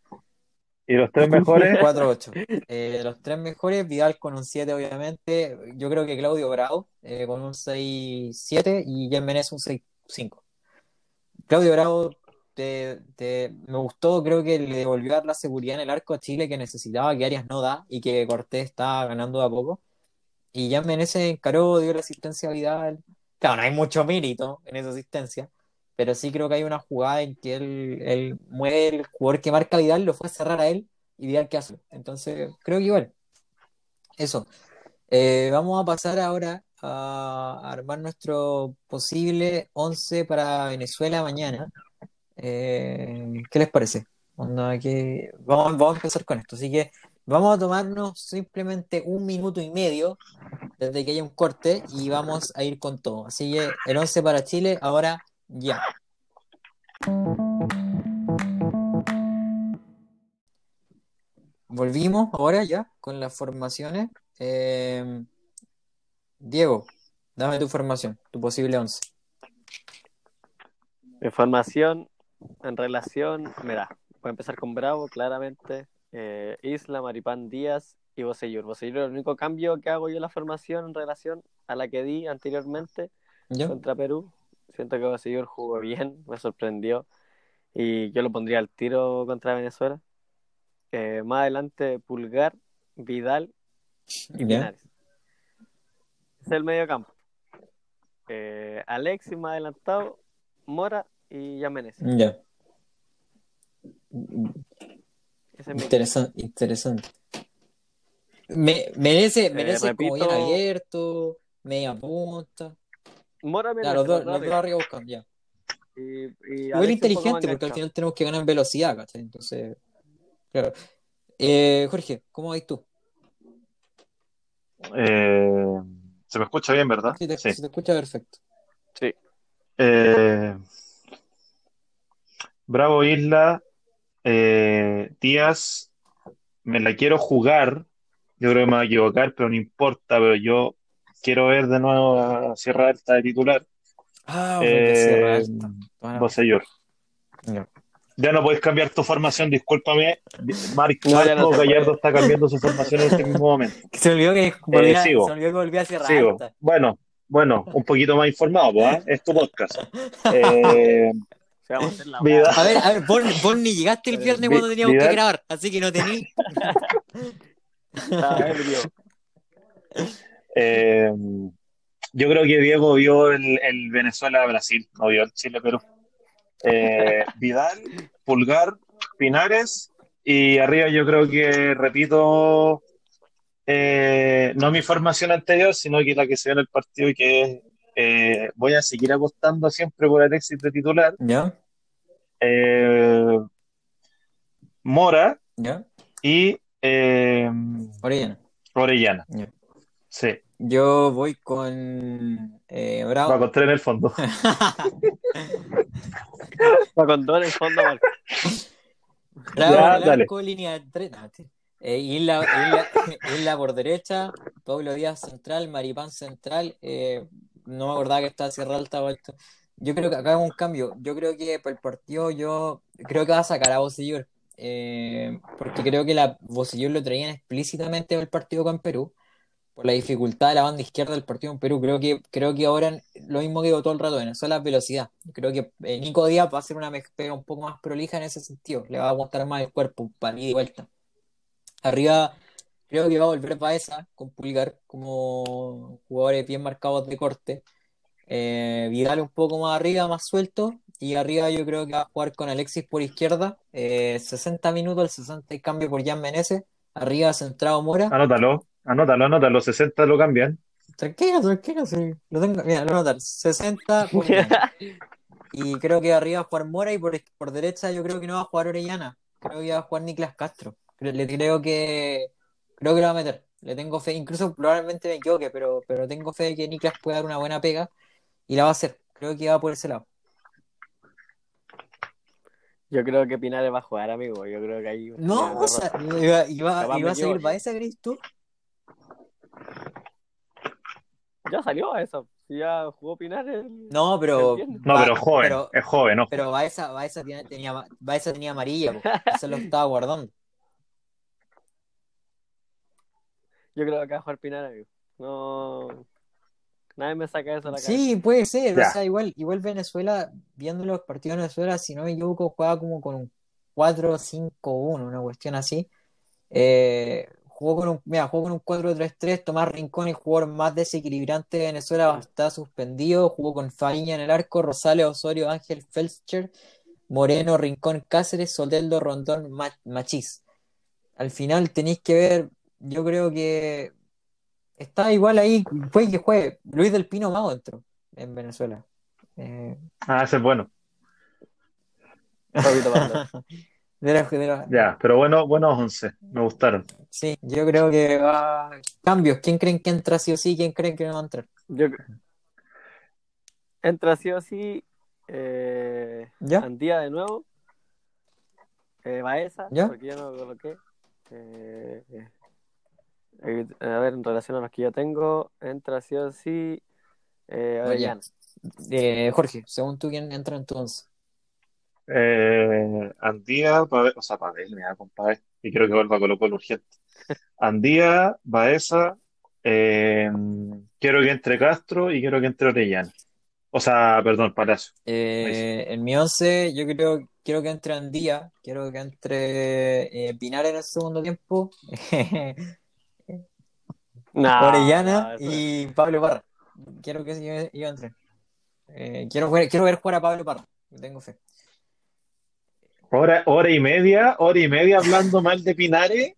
¿Y los tres mejores? 4-8. Eh, los tres mejores, Vidal con un 7, obviamente. Yo creo que Claudio Bravo eh, con un 6-7 y Jan Menezes un 6-5. Claudio Bravo te- me gustó, creo que le devolvió a dar la seguridad en el arco a Chile que necesitaba, que Arias no da y que Cortés está ganando de a poco. Y Jan Menezes encaró, dio la asistencia a Vidal. Claro, no hay mucho mérito en esa asistencia, pero sí creo que hay una jugada en que él, él mueve el jugador que marca Vidal, lo fue a cerrar a él y Vidal que hace. Entonces, creo que igual. Eso. Eh, vamos a pasar ahora a armar nuestro posible 11 para Venezuela mañana. Eh, ¿qué les parece? Vamos, a empezar con esto. Así que vamos a tomarnos simplemente un minuto y medio desde que haya un corte y vamos a ir con todo. Así que el 11 para Chile, ahora ya. Volvimos ahora ya con las formaciones. Eh, Diego, dame tu formación, tu posible 11. Información en relación, mira, voy a empezar con Bravo, claramente. eh, Isla, Maripán Díaz y Bosellur. Bosellur el único cambio que hago yo en la formación en relación a la que di anteriormente ¿Ya? contra Perú. Siento que Bosellur jugó bien, me sorprendió y yo lo pondría al tiro contra Venezuela. Eh, más adelante, Pulgar, Vidal y ¿Ya? Pinares. Es el medio campo. Eh, Alexis más adelantado, Mora y. Ya. Ese es mi Interesante, interesante. Me, merece, merece como bien abierto, media punta. Mora Ya, los dos, los dos arriba. arriba buscan, ya. Y, y Igual inteligente, porque al final tenemos que ganar en velocidad, ¿cachai? Entonces, claro. Eh, Jorge, ¿cómo vas tú? Eh, ¿se me escucha bien, verdad? Te, Sí. si te escucha perfecto. Sí. Eh, Bravo Isla, eh, Díaz, me la quiero jugar. Yo creo que me voy a equivocar, pero no importa. Pero yo quiero ver de nuevo a Sierra Alta de titular. Ah, Eh, Sierra Alta. Bueno, ya. Ya no puedes cambiar tu formación, discúlpame. No, no Marco puede. Gallardo está cambiando su formación en este mismo momento. Se olvidó que volvía, se me olvidó que volvía a Sierra Sigo. Alta. Bueno, bueno, un poquito más informado, pues, ¿ah? Es tu podcast. Eh, O sea, vamos a hacer la Vidal. A ver, a ver, vos, vos ni llegaste el viernes Vi- cuando teníamos que grabar, así que no tení. Ebrio. Eh, yo creo que Diego vio el, el Venezuela-Brasil, no vio el Chile-Perú. Eh, Vidal, Pulgar, Pinares y arriba yo creo que repito eh, no mi formación anterior, sino que la que se ve en el partido y que es, eh, voy a seguir apostando siempre por Alexis de titular. ¿Ya? Eh, Mora ¿Ya? y eh, Orellana. Orellana. Ya. Sí, Yo voy con eh, va Bravo. con tres en el fondo. Va con dos en el fondo, Marco. Bravo Ya, arco, línea de tres. no. Eh, Isla, Isla- Isla por derecha, Pablo Díaz central, Maripán central. eh, no me acordaba que estaba Sierra Alta. o esto. Yo creo que acá hay un cambio. Yo creo que para el partido, yo creo que va a sacar a Bocellur. eh, porque creo que la Bocellur lo traían explícitamente en el partido con Perú. Por la dificultad de la banda izquierda del partido en Perú. Creo que, creo que ahora lo mismo que digo todo el rato, Venezuela, velocidad. Creo que eh, Nico Díaz va a hacer una pega un poco más prolija en ese sentido. Le va a aguantar más el cuerpo para ir y vuelta. Arriba, creo que va a volver Baeza con Pulgar como jugadores bien marcados de corte. Eh, Vidal un poco más arriba, más suelto. Y arriba yo creo que va a jugar con Alexis por izquierda. Eh, 60 minutos, el 60 y cambio por Jan Menezes. Arriba centrado Mora. Anótalo, anótalo, anótalo. 60 lo cambian. Tranquilo, tranquilo, sí. Lo tengo, mira, lo anotar. 60 por Orellana. Y creo que arriba va a jugar Mora y por, por derecha yo creo que no va a jugar Orellana. Creo que va a jugar Niklas Castro. Creo, le creo que creo que lo va a meter. Le tengo fe, incluso probablemente me equivoque, pero, pero tengo fe de que Niklas puede dar una buena pega y la va a hacer. Creo que va por ese lado. Yo creo que Pinares va a jugar, amigo. Yo creo que ahí. No, o sea, iba, iba, iba a seguir. Baeza, ¿crees tú? Ya salió a eso. Si ya jugó Pinares. No, pero. No, pero joven, Pero, es joven, ¿no? pero Baeza, Baeza tenía, tenía, Baeza tenía amarilla. Eso lo estaba guardando. Yo creo que va a jugar Pinares, amigo. No. Nadie me saca eso de la cabeza. Sí, puede ser. O sea, igual, igual Venezuela, viendo los partidos de Venezuela, si no me equivoco, juega como con un 4-5-1, una cuestión así. Eh, jugó con un, mira, jugó con un 4-3-3. Tomás Rincón, el jugador más desequilibrante de Venezuela, está suspendido. Jugó con Fariña en el arco, Rosales, Osorio, Ángel Felcher, Moreno, Rincón, Cáceres, Soteldo, Rondón, Ma- Machís. Al final tenéis que ver, yo creo que está igual ahí, puede que juegue. Luis del Pino Mago entró en Venezuela. Eh, Ah, ese es bueno. De la- de la- Ya, pero bueno, buenos 11, me gustaron. sí, yo creo que va. Cambios, ¿quién creen que entra sí o sí? ¿Quién creen que no va a entrar? Yo Entra sí o sí. Eh... ¿Ya? Andía de nuevo. Eh, Baeza, ¿Ya? porque yo no lo coloqué. Eh, eh, a ver, en relación a los que yo tengo, entra sí o sí. Eh, Orellana. Eh, Jorge, según tú, ¿quién entra en tu once? Eh, Andía, Pavel, o sea, Pavel, me da con Pavel, y creo que vuelva a Colo Colo urgente. Andía, Baeza, eh, quiero que entre Castro y quiero que entre Orellana. O sea, perdón, Palacio. Eh, en mi once, yo creo quiero que entre Andía, quiero que entre eh, Pinar en el segundo tiempo, No, Orellana no, y Pablo Parra. Quiero que entren. Eh, quiero, ver- quiero ver jugar a Pablo Parra, tengo fe. Hora, hora y media, hora y media hablando mal de Pinares,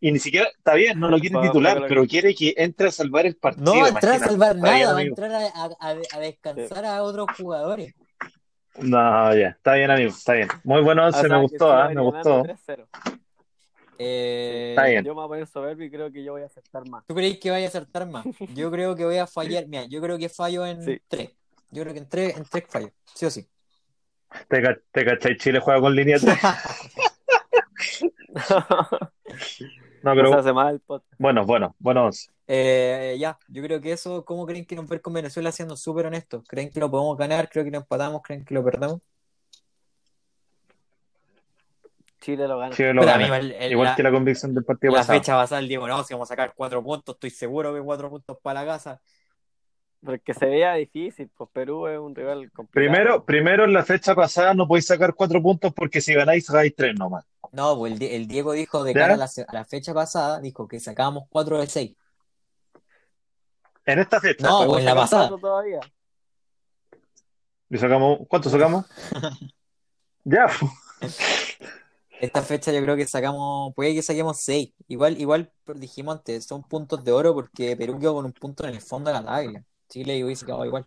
y ni siquiera, está bien, no lo quiere Bueno, titular, pero- pero quiere que entre a salvar el partido. No va a entrar a salvar bien, nada, va a entrar a, a- a- a descansar a otros jugadores. No, ya, está bien, amigo, está bien. Muy bueno o once, sea, me gustó, ah, ir me gustó. 3-0. Eh, Está bien. Yo me voy a poner soberbio y creo que yo voy a aceptar más. ¿Tú creéis que vaya a acertar más? Yo creo que voy a fallar. Mira, yo creo que fallo en Sí. tres. Yo creo que en tres, en tres fallo, sí o sí. ¿Te, te cachai? Chile juega con línea 3. No, pero hace mal podcast. bueno, bueno, bueno. Eh, ya, yo creo que eso, ¿cómo creen que nos ver con Venezuela siendo súper honestos? ¿Creen que lo podemos ganar? ¿Creen que lo empatamos? ¿Creen que lo perdemos? Chile lo gana. Chile lo Pero, gana. amigo, el- el- Igual la- que la convicción del partido La pasado. fecha pasada el Diego, no, si vamos a sacar cuatro puntos, estoy seguro que cuatro puntos para la casa. Porque se veía difícil, pues Perú es un rival complicado. Primero, primero en la fecha pasada no podéis sacar cuatro puntos porque si ganáis sacáis tres nomás. No, pues el, el Diego dijo de ¿Ya? cara a la, a la fecha pasada, dijo que sacábamos cuatro de seis. En esta fecha. No, Podemos en la pasada. todavía. ¿Y sacamos, ¿Cuánto sacamos? Ya. Esta fecha yo creo que sacamos, puede que saquemos seis. Igual, igual dijimos antes, son puntos de oro porque Perú quedó con un punto en el fondo de la tabla. Chile hubiese quedado igual.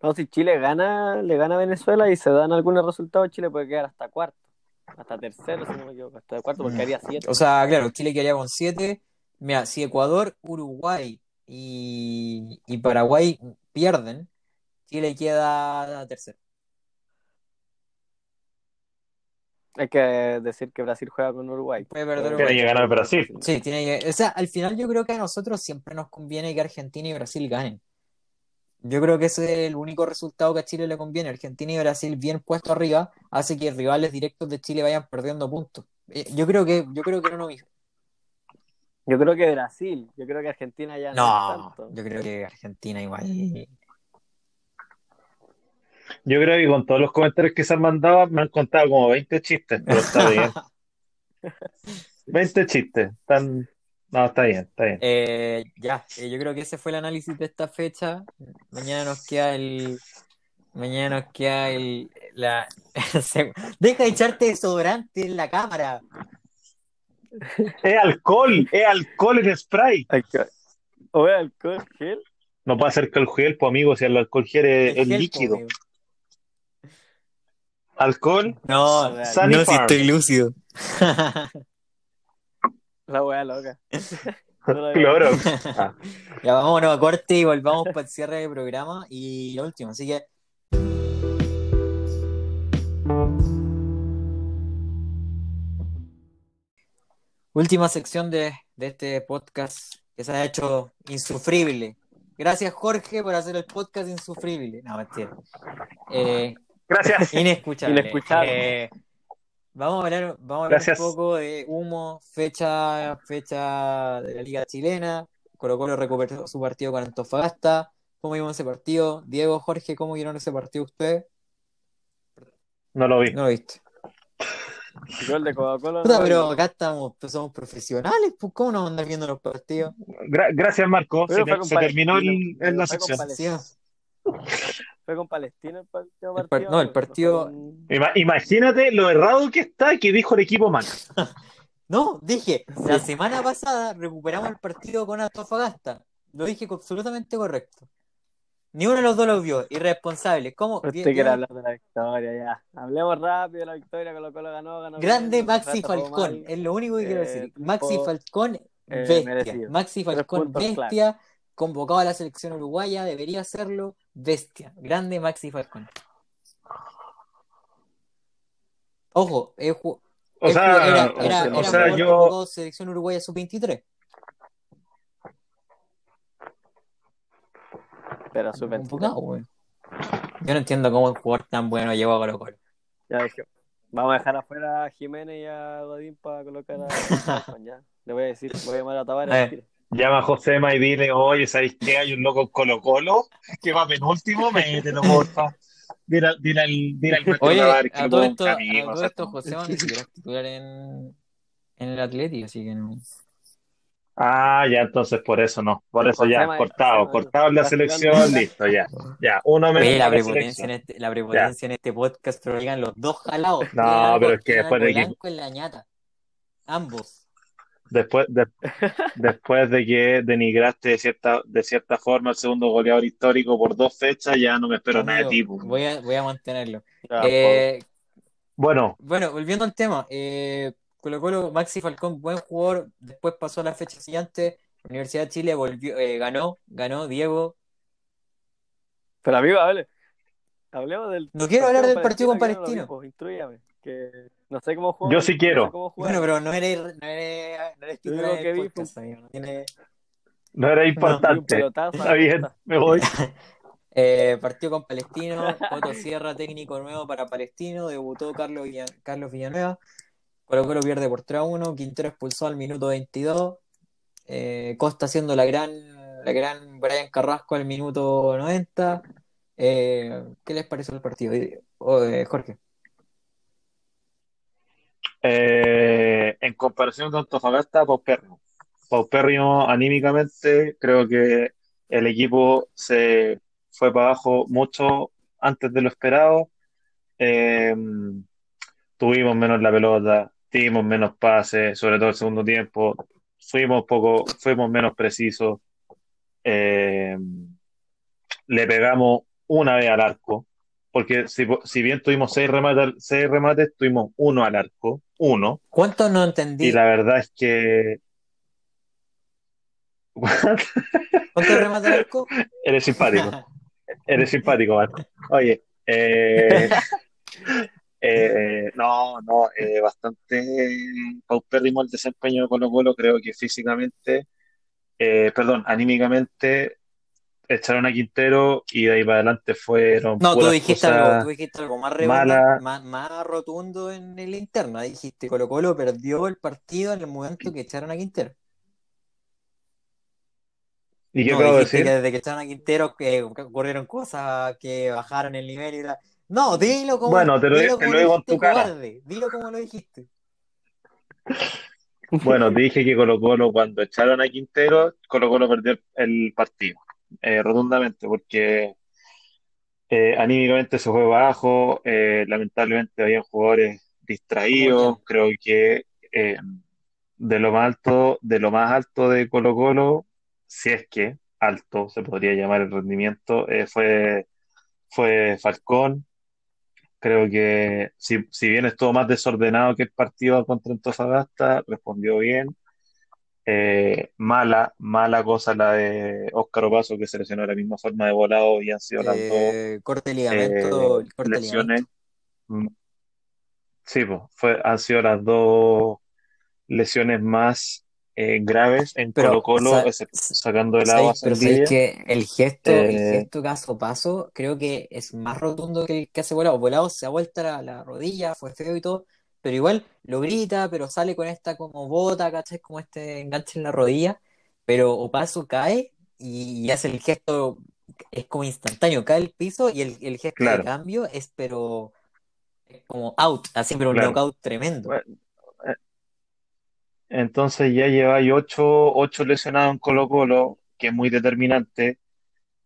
No, si Chile gana, le gana a Venezuela y se dan algunos resultados, Chile puede quedar hasta cuarto. Hasta tercero, si no me equivoco. Hasta cuarto porque haría siete. O sea, claro, Chile quedaría con siete. Mira, si Ecuador, Uruguay y, y Paraguay pierden, Chile queda tercero. Hay que decir que Brasil juega con Uruguay. Tiene que ganar Brasil. Sí, tiene que, o sea, al final yo creo que a nosotros siempre nos conviene que Argentina y Brasil ganen. Yo creo que ese es el único resultado que a Chile le conviene. Argentina y Brasil bien puesto arriba hace que rivales directos de Chile vayan perdiendo puntos. Eh, Yo creo que, yo creo que no, no, Yo creo que Brasil. Yo creo que Argentina ya no, no, tanto. yo creo que Argentina igual. Yo creo que con todos los comentarios que se han mandado me han contado como 20 chistes, pero está bien. 20 chistes. Están... No, está bien, está bien. Eh, ya, eh, yo creo que ese fue el análisis de esta fecha. Mañana nos queda el. Mañana nos queda el. La... Deja de echarte desodorante en la cámara. Es alcohol, es alcohol en spray. O es alcohol gel. No puede ser que el gel, pues amigo, si el alcohol gel es, El es gel, líquido. amigo. Alcohol, No, Sunny no, si estoy lúcido. La weá loca. Claro. Ah, Ya vámonos a corte y volvamos para el cierre del programa y lo último. Así que última sección de, de este podcast que se ha hecho insufrible. Gracias Jorge por hacer el podcast insufrible. No, mentira. Eh, gracias. Inescuchable. Inescuchable. Eh, vamos a hablar, vamos a hablar Gracias. un poco de humo, fecha, fecha de la Liga Chilena. Colo Colo recuperó su partido con Antofagasta. ¿Cómo vieron ese partido? Diego, Jorge, ¿cómo vieron ese partido ustedes? No lo vi. No lo viste. Yo el de Coca-Cola. No, pero acá estamos, pues, somos profesionales, pues ¿cómo no andar viendo los partidos? Gra- gracias, Marco. Pero Se, terminó el- en la sección. Fue con Palestina el partido. El par- no, el partido- Imagínate lo errado que está que dijo el equipo mal. No, dije, la semana pasada recuperamos el partido con Antofagasta. Lo dije absolutamente correcto. Ni uno de los dos lo vio. Irresponsable. ¿Cómo? Usted Bien- quiere hablar de la victoria, ya. Hablemos rápido de la victoria, Colo Colo ganó, ganó. Grande bien, Maxi Falcón. Es lo único que quiero Eh, decir. triunfo, Maxi Falcón, eh, bestia. merecido. Maxi Falcón, bestia. Convocado a la selección uruguaya, debería hacerlo. Bestia. Grande Maxi Falcón. Ojo, O sea, era, o era, sea, era o sea, jugador yo, selección uruguaya sub-23. Pero su Convocado, güey. Yo no entiendo cómo un jugador tan bueno llegó a Colo Colo. Ya dije. Vamos a dejar afuera a Jiménez y a Godín para colocar a ya. Le voy a decir, voy a llamar a Tavares. Llama a Josema y dile, oye, ¿sabéis qué? Hay un loco en Colo Colo que va penúltimo, mételo, porfa. Dile, al- dile al, dile al Oye, a lo todo esto, a todo o sea, esto José ni siquiera es titular en, en el Atleti, así que no. Ah, ya, entonces por eso no. Por eso ya, Josema- cortado, Josema, cortado en la selección, listo, ya. Ya, uno menos Oye, la la prepotencia en este, la prepotencia en este podcast, pero llegan los dos jalados. No, pero es que después de que- blanco en la ñata. Ambos. Después, de- después de que denigraste de cierta, de cierta forma el segundo goleador histórico por dos fechas, ya no me espero nada de ti. Amigo, po. voy a, voy a mantenerlo. Ya, Eh, Bueno, bueno, volviendo al tema, eh, Colo Colo, Maxi Falcón, buen jugador, después pasó a la fecha siguiente, Universidad de Chile volvió, eh, ganó, ganó Diego. Pero amigo, hable. Hablemos del. No quiero hablar del partido con yo no que no sé cómo jugar. Yo sí quiero. No sé. Bueno, pero no eres, no eres, no eres titular que vi amigo, no tiene- no era importante. Está bien, me voy. Eh, partido con Palestino, Coto Sierra, técnico nuevo para Palestino, debutó Carlos, Villa- Carlos Villanueva, Colo Colo pierde por 3 a 1, Quintero expulsó al minuto 22, eh, Costa haciendo la gran, la gran Brian Carrasco al minuto 90. Eh, ¿qué les pareció el partido? Oh, Jorge. Eh, en comparación con Antofagasta, paupérrimo. Paupérrimo anímicamente, creo que el equipo se fue para abajo mucho antes de lo esperado. Eh, tuvimos menos la pelota, tuvimos menos pases, sobre todo el segundo tiempo. Fuimos poco, fuimos menos precisos. Eh, le pegamos una vez al arco, porque si, bien tuvimos seis remates, tuvimos uno al arco, uno. ¿Cuántos no entendí? Y la verdad es que ¿Cuántos remata el arco? eres simpático, eres simpático, Marco. Oye, eh, eh, no, no, eh, bastante paupérrimo el desempeño de Colo Colo, creo que físicamente, eh, perdón, anímicamente echaron a Quintero y de ahí para adelante fueron No, tú dijiste algo, tú dijiste algo más redondo, malas. más, más rotundo en el interno. Ahí dijiste Colo Colo perdió el partido en el momento que echaron a Quintero. ¿Y qué No, acabo de dijiste decir? que desde que echaron a Quintero que ocurrieron cosas que bajaron el nivel y la... No, dilo como, Bueno, te lo- dilo te como lo digo en tu cara. cobarde. Dilo como lo dijiste. Bueno, dije que Colo Colo cuando echaron a Quintero, Colo Colo perdió el partido, eh, rotundamente, porque eh, anímicamente se fue bajo, eh, lamentablemente habían jugadores distraídos, creo que eh, de lo más alto, de lo más alto de Colo Colo, si es que alto se podría llamar el rendimiento, fue, fue Falcón. Creo que si, si bien estuvo más desordenado que el partido contra Antofagasta, respondió bien. Eh, mala, mala cosa la de Óscar Opaso, que se lesionó de la misma forma de volado y han sido las dos Eh, corte eh, ligamento, corte lesiones. ligamento. mm, Sí, pues, fue, han sido las dos lesiones más eh, graves en Pero, excep- sa- sacando de lado a. Pero Saldivia. que el gesto, el gesto que hace Paso, creo que es más rotundo que el que hace Volado. Volado se ha vuelto la, la rodilla, fue feo y todo, pero igual lo grita, pero sale con esta como bota, ¿cachai? Como este enganche en la rodilla, pero Opaso cae y, y hace el gesto, es como instantáneo, cae al piso y el, el gesto de cambio es pero es como out, así, pero un claro. knockout tremendo. Bueno, eh, Entonces ya lleváis ocho, ocho lesionados en Colo-Colo, que es muy determinante.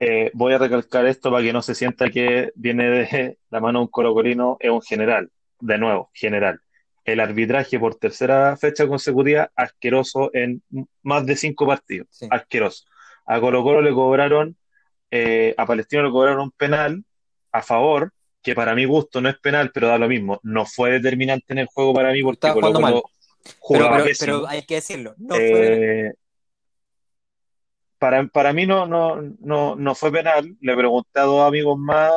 Eh, voy a recalcar esto para que no se sienta que viene de la mano de un colocolino, es un general, de nuevo, general. El arbitraje por tercera fecha consecutiva, asqueroso en más de cinco partidos, Sí. asqueroso. A Colo-Colo le cobraron, eh, a Palestino le cobraron un penal a favor, que para mi gusto no es penal, pero da lo mismo. No fue determinante en el juego para mí porque Estaba jugando mal. Pero, jugaba pero, pésimo. pero hay que decirlo, no fue. Eh, para, para mí no, no, no, no fue penal. Le pregunté a dos amigos más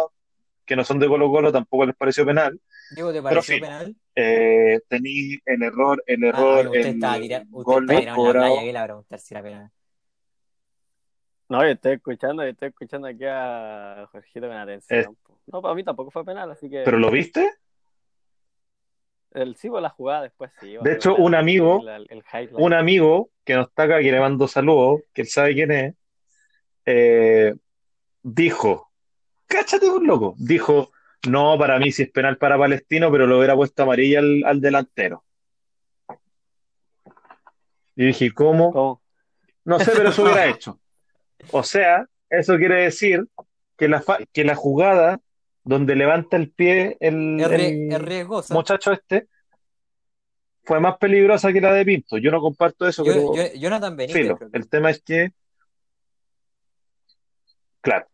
que no son de Colo Colo, tampoco les pareció penal. Diego, ¿te Pero pareció penal? eh, tení el error, el Ah, error, bueno, usted estaba, el tira, usted gol en la cobrado. playa, que le va a preguntar si era penal. No, yo estoy escuchando, yo estoy escuchando aquí a Jorgito con Eh, atención. po. No, para mí tampoco fue penal, así ¿pero que lo viste? el sí, pues, la jugada después sí, De hecho, un amigo, El, el, un amigo que no está acá, que le mando saludos, que él sabe quién es, eh, dijo, cáchate un loco, dijo, no, para mí sí es penal para Palestino, pero lo hubiera puesto amarilla al, al delantero. Y dije, ¿cómo? ¿Cómo? No sé, pero eso hubiera hecho. O sea, eso quiere decir que la, que la jugada donde levanta el pie el, el riesgosa. muchacho este fue más peligrosa que la de Pinto. Yo no comparto eso, Yo, pero yo, Jonathan Benítez, filo. El tema es que, claro,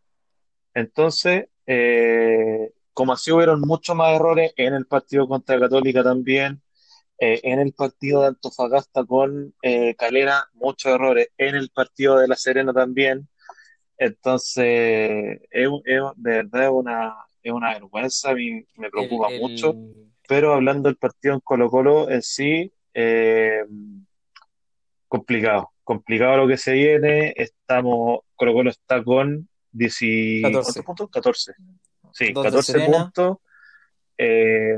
entonces, eh, como así hubieron muchos más errores en el partido contra Católica también, eh, en el partido de Antofagasta con eh, Calera, muchos errores, en el partido de La Serena también. Entonces, es, de verdad es una, es una vergüenza, me el, preocupa mucho, pero hablando del partido en Colo-Colo en sí, eh, complicado, complicado lo que se viene, estamos, Colo-Colo está con 10, ¿cuántos 14. puntos? 14, sí, Dos de 14 Serena. puntos, eh,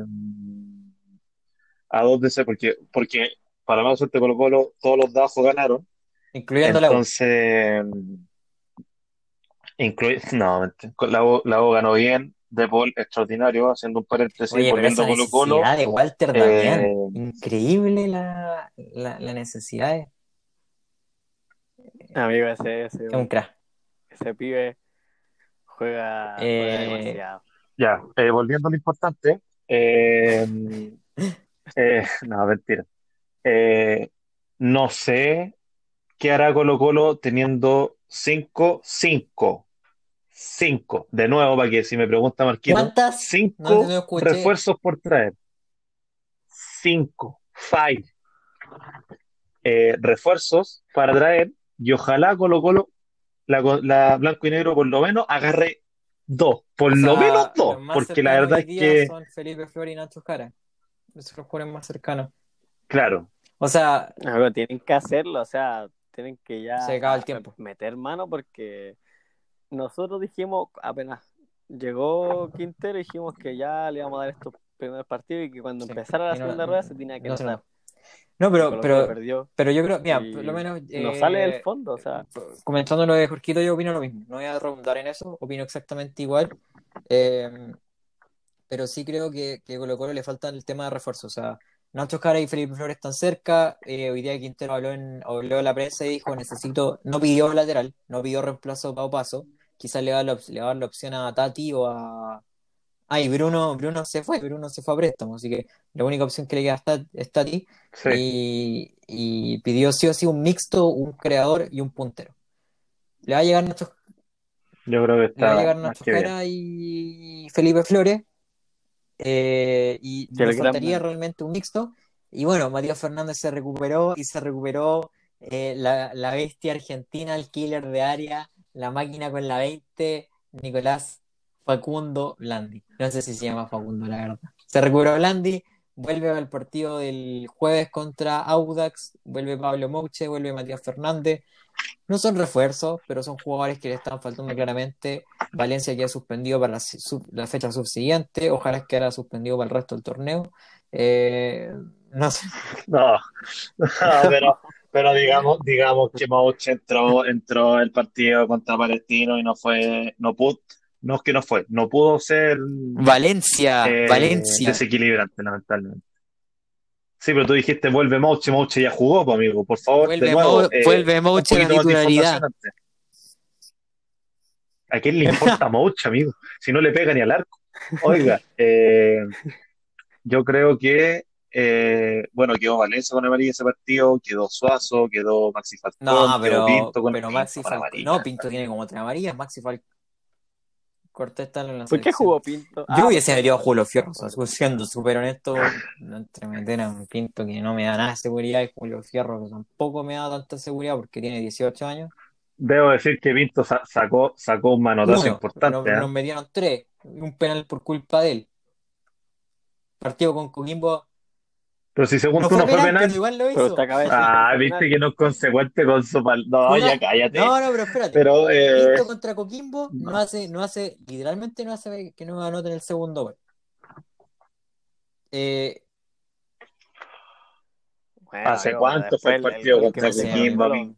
a dos de ese, porque, porque para más suerte Colo-Colo, todos los dados ganaron, Incluyendo la U. entonces, incluye, no, la U, la U ganó bien, De Paul extraordinario, haciendo un paréntesis, Oye, pero volviendo esa a Colo-Colo, necesidad de Walter Damián, eh, increíble la, la, la necesidad, es Amigo, ese, ese, es un crack. ese pibe juega, juega Eh, demasiado. ya, eh, volviendo a lo importante, eh, eh, no, mentira. Eh, no sé qué hará Colo-Colo teniendo 5, 5, 5, de nuevo, para que si me pregunta Marquito, ¿Cuántas? No, 5 no refuerzos por traer. 5, 5 eh, refuerzos para traer y ojalá Colo Colo, la, la blanco y negro por lo menos agarre dos, por O lo sea, menos dos, porque la verdad es que, son Felipe Flores y Nacho Jara. Esos los jugadores más cercanos. claro, O sea, tienen que hacerlo, o sea, tienen que ya Se acaba el tiempo. meter mano porque nosotros dijimos, apenas llegó Quintero, dijimos que ya le íbamos a dar estos primeros partidos y que cuando Sí, empezara la no- segunda rueda se tenía que no notar. No, pero, pero, perdió pero yo creo, mira, por lo menos. no eh, sale del fondo, o sea, comentando lo de Jorquito, yo opino lo mismo. No voy a redundar en eso, opino exactamente igual. Eh, pero sí creo que, que Colo Colo le falta el tema de refuerzo. O sea, Nacho Jara y Felipe Flores están cerca. Eh, hoy día Quintero habló en, habló en la prensa y dijo: Necesito, no pidió lateral, no pidió reemplazo Pau Paso. Quizás va, la, le va a dar la opción a Tati o a. Ay, Bruno, Bruno se fue, Bruno se fue a préstamo, así que la única opción que le queda es Tat- es Tati. sí, Y, y pidió sí o sí un mixto, un creador y un puntero. Le va a llegar Nacho, yo creo que le va a está llegar Nacho. Jara y Felipe Flores. eh, y nos gran faltaría realmente un mixto. Y bueno, Matías Fernández se recuperó y se recuperó eh, la, la bestia argentina, el killer de área, la máquina con la 20, Nicolás Facundo Blandi. No sé si se llama Facundo, la verdad. Se recuperó Blandi, vuelve al partido del jueves contra Audax, vuelve Pablo Mouche, vuelve Matías Fernández. No son refuerzos, pero son jugadores que le están faltando claramente. Valencia queda suspendido para la, fecha subsiguiente, ojalá quedara suspendido para el resto del torneo. Eh, no sé. No, pero, digamos, que Mouch entró, entró el partido contra Palestino y no fue, no pudo, no es que no fue, no pudo ser Valencia, eh, Valencia. desequilibrante, lamentablemente. Sí, pero tú dijiste vuelve Mouch, y Mouch ya jugó, pues, amigo, por favor, de Vuelve, nuevo, Mo- eh, vuelve la de titularidad. ¿A quién le importa Mouch, amigo? Si no le pega ni al arco. Oiga, eh, yo creo que, eh, bueno, quedó Valencia con amarilla ese partido, quedó Suazo, quedó Maxi Falcón, No, quedó pero, Pinto con pero Pinto Maxi Falcón. No, Pinto tiene como tres amarillas. Maxi Falcón. Cortés está en la ¿Por qué jugó Pinto? Yo Ah, hubiese metido a Julio Fierro, o sea, siendo súper honesto, entre meter a un Pinto que no me da nada de seguridad y Julio Fierro que tampoco me da tanta seguridad porque tiene 18 años. Debo decir que Pinto sa- sacó, sacó un manotazo Uno, importante, nos, ¿eh? nos metieron tres, un penal por culpa de él. Partido con Coquimbo, Pero si según no tú fue no fue penal, penal. pero igual lo pero hizo. usted acaba de decir Ah, viste penal. que no es consecuente con su pal... No, ya cállate. No, no, pero espérate. Pero, eh, Pinto contra Coquimbo no hace, no hace, literalmente no hace que no anoten el segundo gol. Eh, Bueno, ¿Hace cuánto fue el partido contra Coquimbo?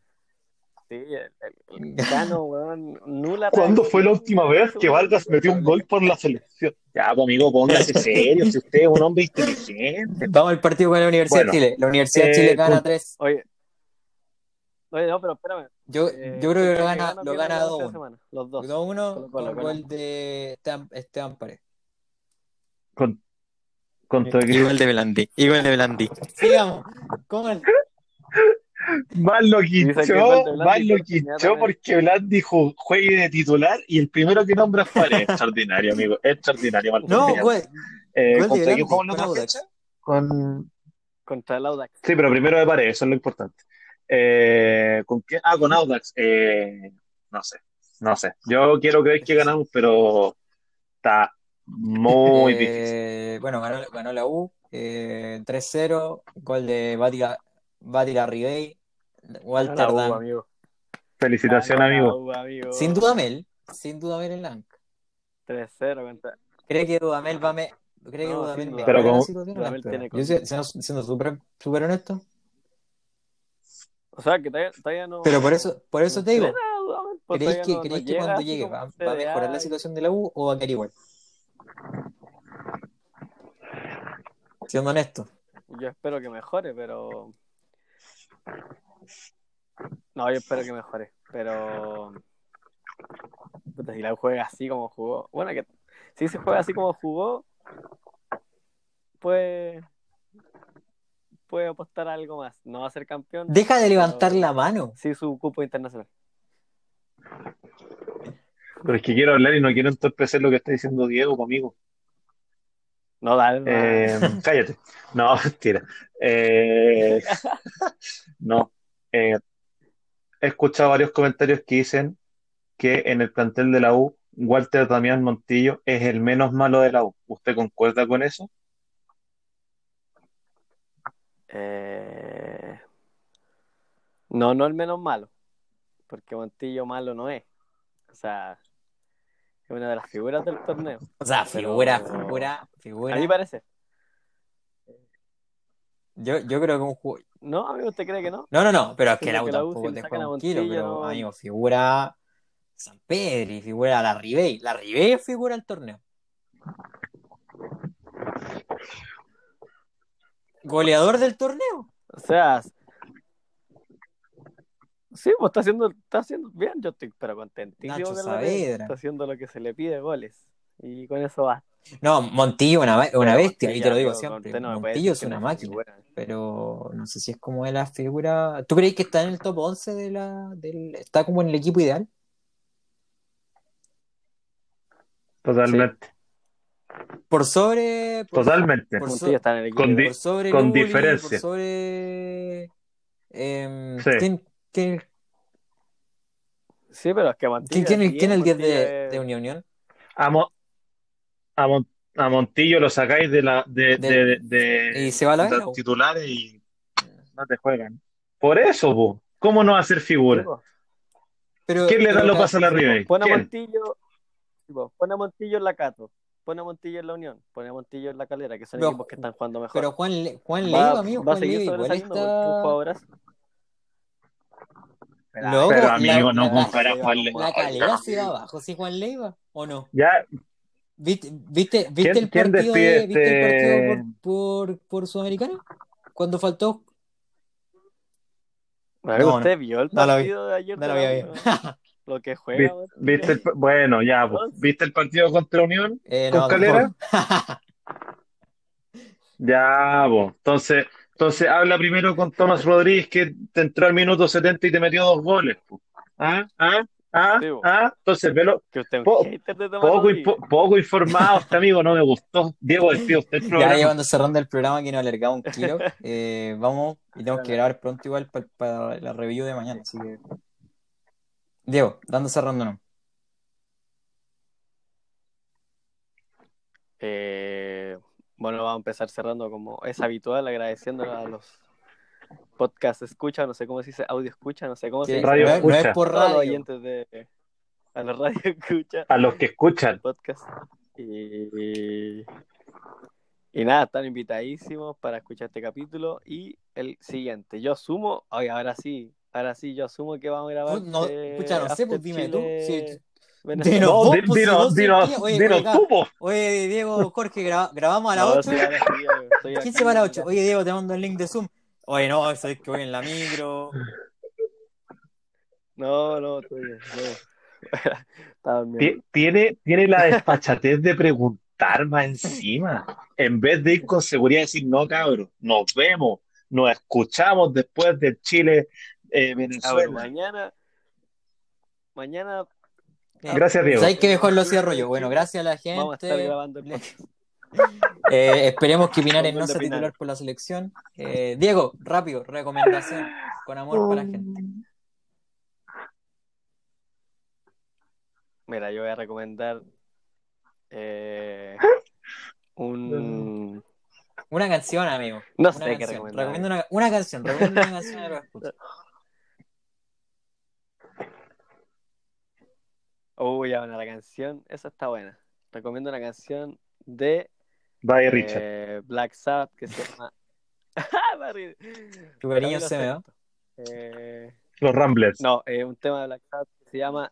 Sí, el, el Cano, weón, nula ¿Cuándo fue la última vez que Vargas metió un gol por la selección? Ya, pues, amigo, póngase serio, si usted es un hombre inteligente. vamos al partido con la Universidad Bueno, de Chile. La Universidad de eh, Chile gana con- 3. Oye, oye, no, pero espérame. Yo, Eh, yo creo que ¿quién lo gana, gana lo gana la próxima 2-1. semana? Los dos. 2-1 Colo-Colo, con Colo. gol de Esteban, Paredes. Con, con tu equipo. Igual de Belandi. Igual de Belandi. Sigamos. ¿Cómo el- Más lo quichó, más lo fue quichó porque Blandi ju- juegue de titular y el primero que nombra es Paredes. Extraordinario, amigo. Extraordinario, Martín. No, gol, Eh, ¿Contra quién la con otra Audax. fecha? Con... Contra el Audax. Sí, pero primero de Paredes, eso es lo importante. Eh, ¿con qué? Ah, con Audax. Eh, no sé, no sé. Yo quiero creer que ganamos, pero está muy Eh, difícil. Bueno, ganó, ganó la U. eh, 3-0. Gol de Batila, Batila Ribey. Walter U, Dan. amigo. Felicitación, la amigo. U, amigo. Sin Dudamel. Sin Dudamel en la banca. 3-0 contra. ¿Cree que Dudamel va a me... ¿Cree que No, Dudamel mejora Pero la como- Dudamel tiene Yo siendo, siendo súper súper honesto. O sea, que todavía, todavía no. Pero por eso, por eso te digo. Pues ¿Creéis todavía que, no- no creéis que llega cuando llegue va, va a mejorar la situación de la U o va a quedar igual? Siendo honesto. Yo espero que mejore, pero. No, yo espero que mejore, pero. Puta, si la juega así como jugó. Bueno, que si se juega así como jugó, pues. Puede apostar a algo más. No va a ser campeón. Deja de levantar pero la mano. Sí, su cupo internacional. Pero es que quiero hablar y no quiero entorpecer lo que está diciendo Diego conmigo. No, dale. Eh, cállate. No, mentira. Eh, no. Eh, he escuchado varios comentarios que dicen que en el plantel de la U, Walter Damián Montillo es el menos malo de la U. ¿Usted concuerda con eso? Eh, No, no el menos malo, porque Montillo malo no es. O sea, es una de las figuras del torneo. O sea, Pero- figura, figura, figura. A mí parece. Yo, yo creo que un jugador. ¿No, amigo? ¿Usted cree que no? No, no, no, pero es que la U, tampoco te juega un kilo, pero no- amigo, figura San Pedri, figura la Ribey. La Ribey figura del torneo. Goleador del torneo. O sea, sí, pues está haciendo, está haciendo bien. Yo estoy pero contentísimo Nacho Saavedra. Está haciendo lo que se le pide goles. Y con eso va. No, Montillo una, una bestia, y te lo digo Pero siempre. no Montillo es una máquina, figura. pero no sé si es como de la figura. ¿Tú crees que está en el top 11 de la, del, está como en el equipo ideal? Totalmente. Por sobre. Por, Totalmente. por so- Montillo está en el equipo. Con di- por sobre con Luli, diferencia. por sobre Em, Sí. ¿quién, quién, Sí, pero es que Montilla. quién- quién- es el 10 de, Montilla es- de Unión Unión? A, Mo- a, Mon- a Montillo lo sacáis de la de, de, de- ¿Y se va a la de vela? o? titulares y no te juegan. Por eso, po. ¿Cómo no hacer figura? Pero, ¿Quién le da pero los pasos a la. Ribey? Pon a. Montillo. Pon a Montillo en la Cato. Pon a Montillo en la Unión. Pon a Montillo en la Calera, que son Pero- equipos que están jugando mejor. Pero Juan, Le- Juan va, Leiva, amigo, va a Juan seguir Leiva igual está... jugadorazo. Loco, Pero la- amigo, no compara Juan Le- La calera se va abajo, ¿sí, Juan Leiva? ¿O no? Ya, ¿Viste, viste, viste ¿Quién- el partido, de- ¿viste el este- partido por, por, por Sudamericana? Cuando faltó. No, ¿Usted vio el no lo vi. partido de ayer? No de lo U? visto. Lo que juega. ¿viste el, bueno, ya, po. ¿Viste el partido contra Unión? Eh, ¿Con no, Calera? Ya, po. Entonces, entonces habla primero con Tomás Rodríguez que te entró al minuto 70 y te metió dos goles. po. ¿Ah? ¿Ah? ¿Ah? Sí. ¿Ah? Entonces, velo, Que usted Po- poco, poco informado este amigo, no me gustó. Diego, despido usted el Ya programa. llevando cerrando el programa que nos alargaba un kilo. eh, vamos y tenemos que grabar pronto igual para la review de mañana. Así que. Diego, dando cerrándonos. Eh, bueno, vamos a empezar cerrando como es habitual, agradeciendo a los podcast escucha, no sé cómo se dice, audio escucha, no sé cómo se dice. Radio no, es- no es escucha. por radio. oyentes de a la radio escucha A los que escuchan. podcast. Y, y nada, están invitadísimos para escuchar este capítulo y el siguiente. Yo asumo, oye, ahora sí, ahora sí, yo asumo que vamos a grabar. No, eh, escucha, no sé, pues dime tú. Sí, Venezuela. Dinos No, vos, pues, decías, oye, dinos oiga, tú, po. Oye, Diego, Jorge, gra- grabamos a las No, 8. sí, amigo, estoy ¿Quién aquí, se va a las 8? ya. Oye, Diego, te mando el link de Zoom. Oye, no, eso es que voy en la micro. No, no, estoy bien. No. Tiene, tiene la despachatez de preguntar más encima. En vez de ir con seguridad y decir, no, cabros, nos vemos, nos escuchamos después del Chile eh, Venezuela. mañana, mañana Gracias, Diego. ¿Sabes qué mejor lo cierro yo? Bueno, gracias a la vamos a estar gente. grabando el podcast. Eh, esperemos que Pinares no de sea Pinares. titular por la selección. Eh, Diego, rápido, recomendación con amor para la gente. Mira, yo voy a recomendar eh, un... Una canción, amigo. No Una sé qué recomendar. Recomiendo una, una canción. Recomiendo una canción a los. Uy, ya, bueno, la canción, esa está buena. Recomiendo una canción de Bye, Richard. eh, Black Sabbath que se llama... Barry. Tu cariño Camilo se me va. Sesto. Eh, Los Ramblers. no, eh, un tema de Black Sabbath que se llama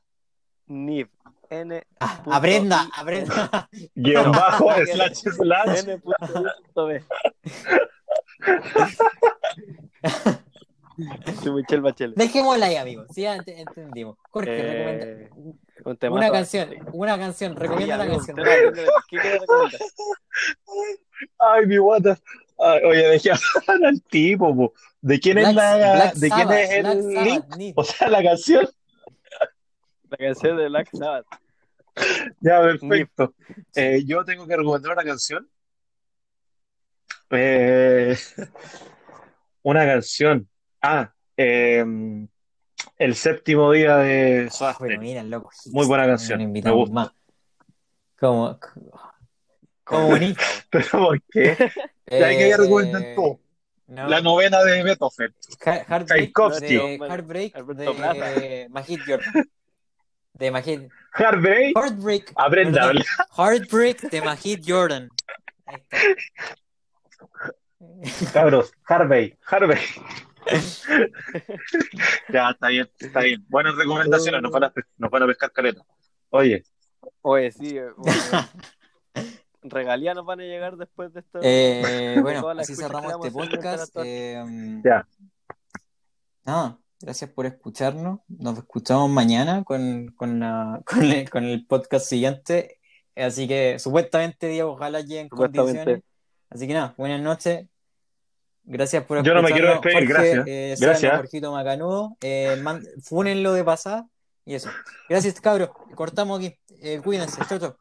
Niv. N. Ah, aprenda, aprenda. Guión bajo, Ah, slash, slash. N. punto I punto B. De Michelle Bachelet. Dejémosla ahí, amigo. Sí, ya ent- entendimos. Jorge, recomienda. Un tema Una canción, una canción, recomienda una canción. ¿Qué? Ay, mi guata. Ay, oye, dejé hablar al tipo, po. ¿De quién es la, Black de quién Sabbath, es el Black Sabbath, link? Need. O sea, la canción. La canción de Black Sabbath. Ya, perfecto. Eh, yo tengo que recomendar una canción. Eh, una canción. Ah, eh, El séptimo día de Soda Bueno, mira, loco. Muy buena canción. Me invitamos gusta. más. ¿Cómo? ¿Cómo bonito? ¿Pero por qué? Ya hay que todo. Eh, No. La novena de Beethoven. Ha- Heartbreak Tchaikovsky. de Heartbreak de Majid Jordan. De Majid. Harvey, Heartbreak. aprenda. Heartbreak de Majid Jordan. Cabros, Harvey, Harvey. Ya, está bien, está bien. Buenas recomendaciones, nos van a, nos van a pescar caleta. Oye, Oye, sí. eh, bueno, regalías nos van a llegar después de esto. Eh, bueno, así cerramos este podcast. Eh, Ya. nada, gracias por escucharnos. Nos escuchamos mañana con, con, la- con el, con el podcast siguiente. Así que supuestamente, Diego, ojalá lleguen condiciones. Así que nada, buenas noches. Gracias por Yo no me quiero despedir, gracias. eh, Gracias. Jorgito Macanudo. Eh, man- fúnenlo de pasada. Y eso. Gracias, cabros. Cortamos aquí. Eh, cuídense. Chau, chau.